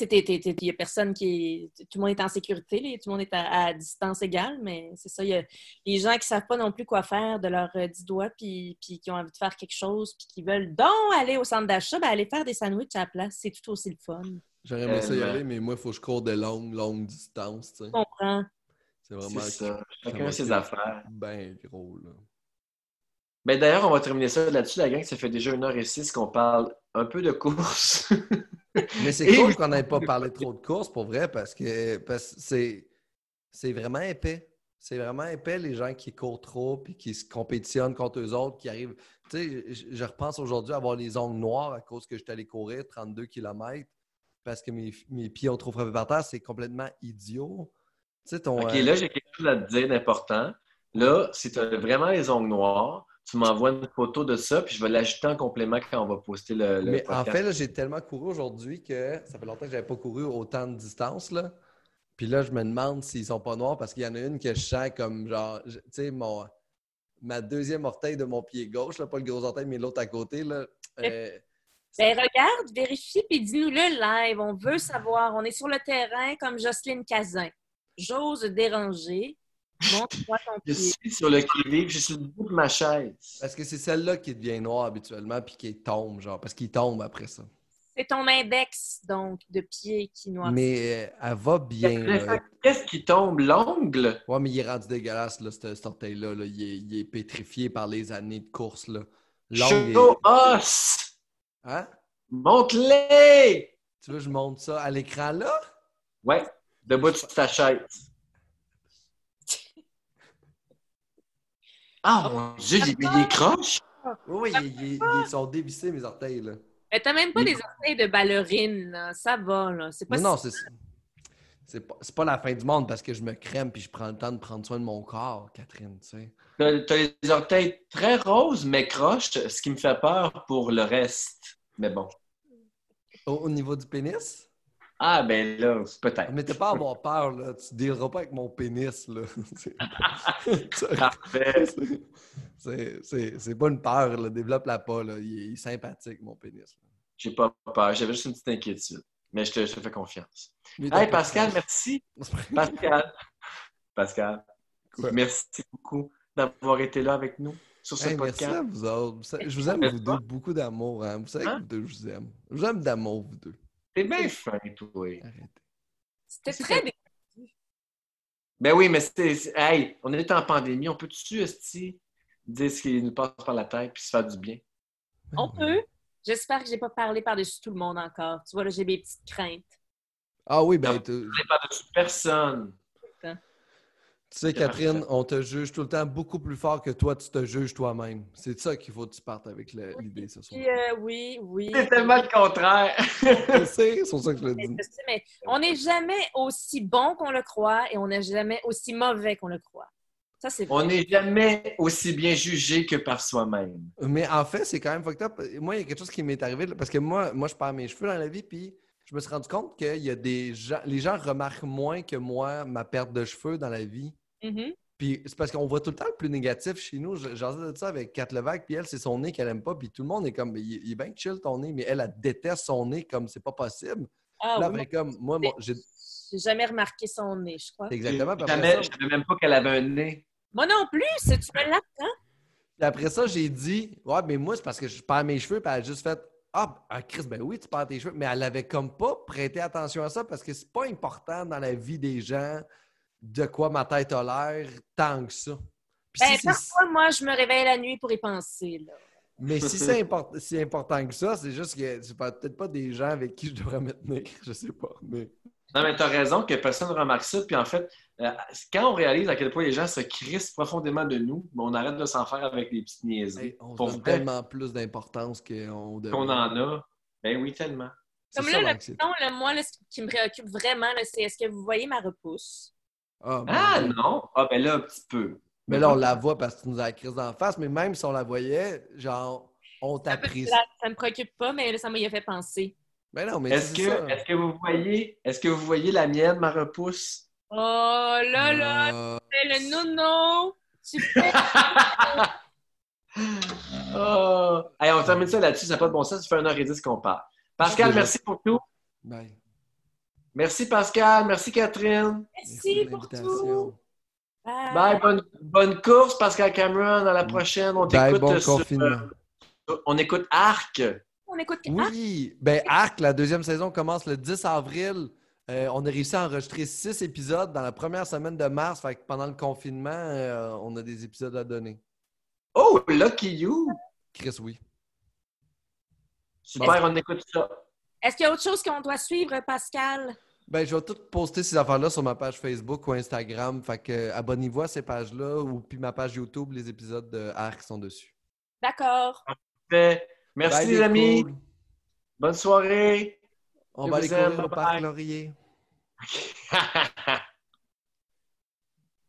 il y a personne qui est. Tout le monde est en sécurité, là, tout le monde est à, à distance égale, mais c'est ça. Il y a les gens qui savent pas non plus quoi faire de leurs euh, dix doigts, puis, puis qui ont envie de faire quelque chose, puis qui veulent donc aller au centre d'achat, ben aller faire des sandwichs à la place. C'est tout aussi le fun. J'aurais aimé ça y aller, mais moi, il faut que je cours de longues, longues distances. tu sais. Je comprends. C'est vraiment ça. Chacun ses affaires. ben gros. Là. Mais d'ailleurs, on va terminer ça là-dessus, la gang. Ça fait déjà une heure et six qu'on parle un peu de course. Mais c'est cool qu'on n'ait pas parlé trop de courses pour vrai parce que parce que c'est c'est vraiment épais. C'est vraiment épais les gens qui courent trop puis qui se compétitionnent contre eux autres, qui arrivent. Tu sais, je, je repense aujourd'hui à avoir les ongles noirs à cause que j'étais allé courir 32 km parce que mes, mes pieds ont trop frappé par terre. C'est complètement idiot. Tu sais, ton. OK, euh, là, j'ai quelque chose à te dire d'important. Là, si tu as vraiment les ongles noirs, tu m'envoies une photo de ça, puis je vais l'ajouter en complément quand on va poster le, le Mais en fait, là, j'ai tellement couru aujourd'hui que ça fait longtemps que j'avais pas couru autant de distance. Là. Puis là, je me demande s'ils sont pas noirs parce qu'il y en a une que je sens comme genre, tu sais, mon ma deuxième orteil de mon pied gauche, là, pas le gros orteil, mais l'autre à côté. Là, euh, Ben, regarde, vérifie, puis dis-nous-le live. On veut savoir. On est sur le terrain comme Jocelyne Cazin. J'ose déranger. Montre-moi ton Je suis sur le qui-vive, je suis le bout de ma chaise. parce que c'est celle-là qui devient noire habituellement, puis qui tombe, genre, parce qu'il tombe après ça. C'est ton index, donc, de pied qui noircit. Mais euh, elle va bien. Qu'est-ce qui tombe? L'ongle? Ouais, mais il est rendu dégueulasse, là, ce- cet orteil-là. là. Il, est, il est pétrifié par les années de course. Là. L'ongle est- os! Hein? Monte-les! Tu veux que je monte ça à l'écran là? Ouais, debout sur ta chaise. Ah mon Dieu, il il est croche! Oui, oui, ils, sont dévissés, mes orteils. Là. Mais t'as même pas des orteils de ballerine, là. Ça va, là. C'est pas Non, non, si- c'est. C'est pas, c'est pas la fin du monde parce que je me crème puis je prends le temps de prendre soin de mon corps, Catherine, tu sais. T'as t'as les orteils très roses, mais croches, ce qui me fait peur pour le reste. Mais bon. Au, au niveau du pénis? Ah, ben là, peut-être. Mais t'as pas à avoir peur, là. Tu dealeras pas avec mon pénis, là. Parfait. c'est- pas une peur, là. Développe-la pas, là. Il est, il est sympathique, mon pénis. J'ai pas peur. J'avais juste une petite inquiétude. Mais je te, je te fais confiance. Hey, Pascal, merci. Pascal. Pascal. Quoi? Merci beaucoup d'avoir été là avec nous sur ce Hey, merci podcast. à vous autres. Je vous aime, vous deux. Beaucoup d'amour. Hein? Vous savez que Hein? vous deux, je vous aime. Je vous aime d'amour, vous deux. T'es bien fin, toi. Arrêtez. C'était très pas- Ben oui, mais c'était. c'est- Hey, on est en pandémie. On peut-tu, Esti, dire ce qui nous passe par la tête puis se faire du bien? On peut. J'espère que j'ai pas parlé par-dessus tout le monde encore. Tu vois, là, j'ai mes petites craintes. Ah oui, ben, tu- On est par-dessus personne. Tu sais, Catherine, on te juge tout le temps beaucoup plus fort que toi, tu te juges toi-même. C'est ça qu'il faut que tu partes avec le- l'idée ce soir. Euh, oui, oui. C'est tellement le contraire. Je sais, c'est pour ça que je le dis. je sais, mais on n'est jamais aussi bon qu'on le croit et on n'est jamais aussi mauvais qu'on le croit. Ça, c'est vrai. On n'est jamais aussi bien jugé que par soi-même. Mais en fait, c'est quand même fucked up. Moi, il y a quelque chose qui m'est arrivé, parce que moi, moi, je perds mes cheveux dans la vie, puis je me suis rendu compte qu'il y a des gens, les gens remarquent moins que moi ma perte de cheveux dans la vie. Mhm. Puis c'est parce qu'on voit tout le temps le plus négatif chez nous. J'en sais de ça avec Kat Levac, puis elle, c'est son nez qu'elle aime pas, puis tout le monde est comme, il, il est bien chill ton nez, mais elle, elle déteste son nez comme c'est pas possible. Ah, là, oui, comme, moi, moi, j'ai. J'ai jamais remarqué son nez, je crois. Exactement. Ça, je savais même pas qu'elle avait un nez. Moi non plus, c'est tu me l'apprends. puis après ça, j'ai dit, ouais, mais moi, c'est parce que je perds mes cheveux, puis elle a juste fait, ah, ah, Chris, ben oui, tu perds tes cheveux. Mais elle avait comme pas prêté attention à ça parce que c'est pas important dans la vie des gens de quoi ma tête a l'air tant que ça. Ben, si parfois, moi, je me réveille la nuit pour y penser. Là. Mais si c'est import- si important que ça, c'est juste que c'est peut-être pas des gens avec qui je devrais me tenir. Je sais pas. Mais... Non, mais tu as raison que personne ne remarque ça. Puis en fait, euh, quand on réalise à quel point les gens se crissent profondément de nous, ben, on arrête de s'en faire avec des petites niaiseries. Hey, on Pour donne vrai. tellement plus d'importance qu'on devrait. Qu'on en a. Ben oui, tellement. Comme là, le, non, le- moi, là, ce qui me préoccupe vraiment, c'est est-ce que vous voyez ma repousse? Ah, Ah non! Ah ben là, un petit peu. Mais là, on la voit parce que tu nous as la crise d'en face. Mais même si on la voyait, genre, on peut- t'apprécie. ça, ça me préoccupe pas, mais là, ça m'y a fait penser. Mais non, mais Est-ce c'est que, ça. est-ce que vous voyez, est-ce que vous voyez la mienne, ma repousse? Oh là là, Euh, c'est le nono! Tu fais... Oh. Hey, on termine ça là-dessus, ça n'a pas de bon sens, ça fait 1h10 qu'on parle. Pascal, merci pour tout. bye. Merci Pascal, merci Catherine. Merci pour tout! Bye, bonne, bonne course Pascal Cameron, à la prochaine. On Bye, t'écoute bon sur- confinement. on écoute Arc. On écoute Ah, Oui, ben Arc, la deuxième saison commence le 10 avril. Euh, on a réussi à enregistrer six épisodes dans la première semaine de mars. Fait que pendant le confinement, euh, on a des épisodes à donner. Oh, Lucky You. Chris, oui. Super, on écoute ça. Est-ce qu'il y a autre chose qu'on doit suivre, Pascal? Ben, je vais tout poster ces affaires-là sur ma page Facebook ou Instagram. Fait que euh, abonnez-vous à ces pages-là ou puis ma page YouTube, les épisodes de Arc sont dessus. D'accord. Merci Bye, les amis. cool. Bonne soirée. On Je va aller aime. courir au Bye parc. Laurier.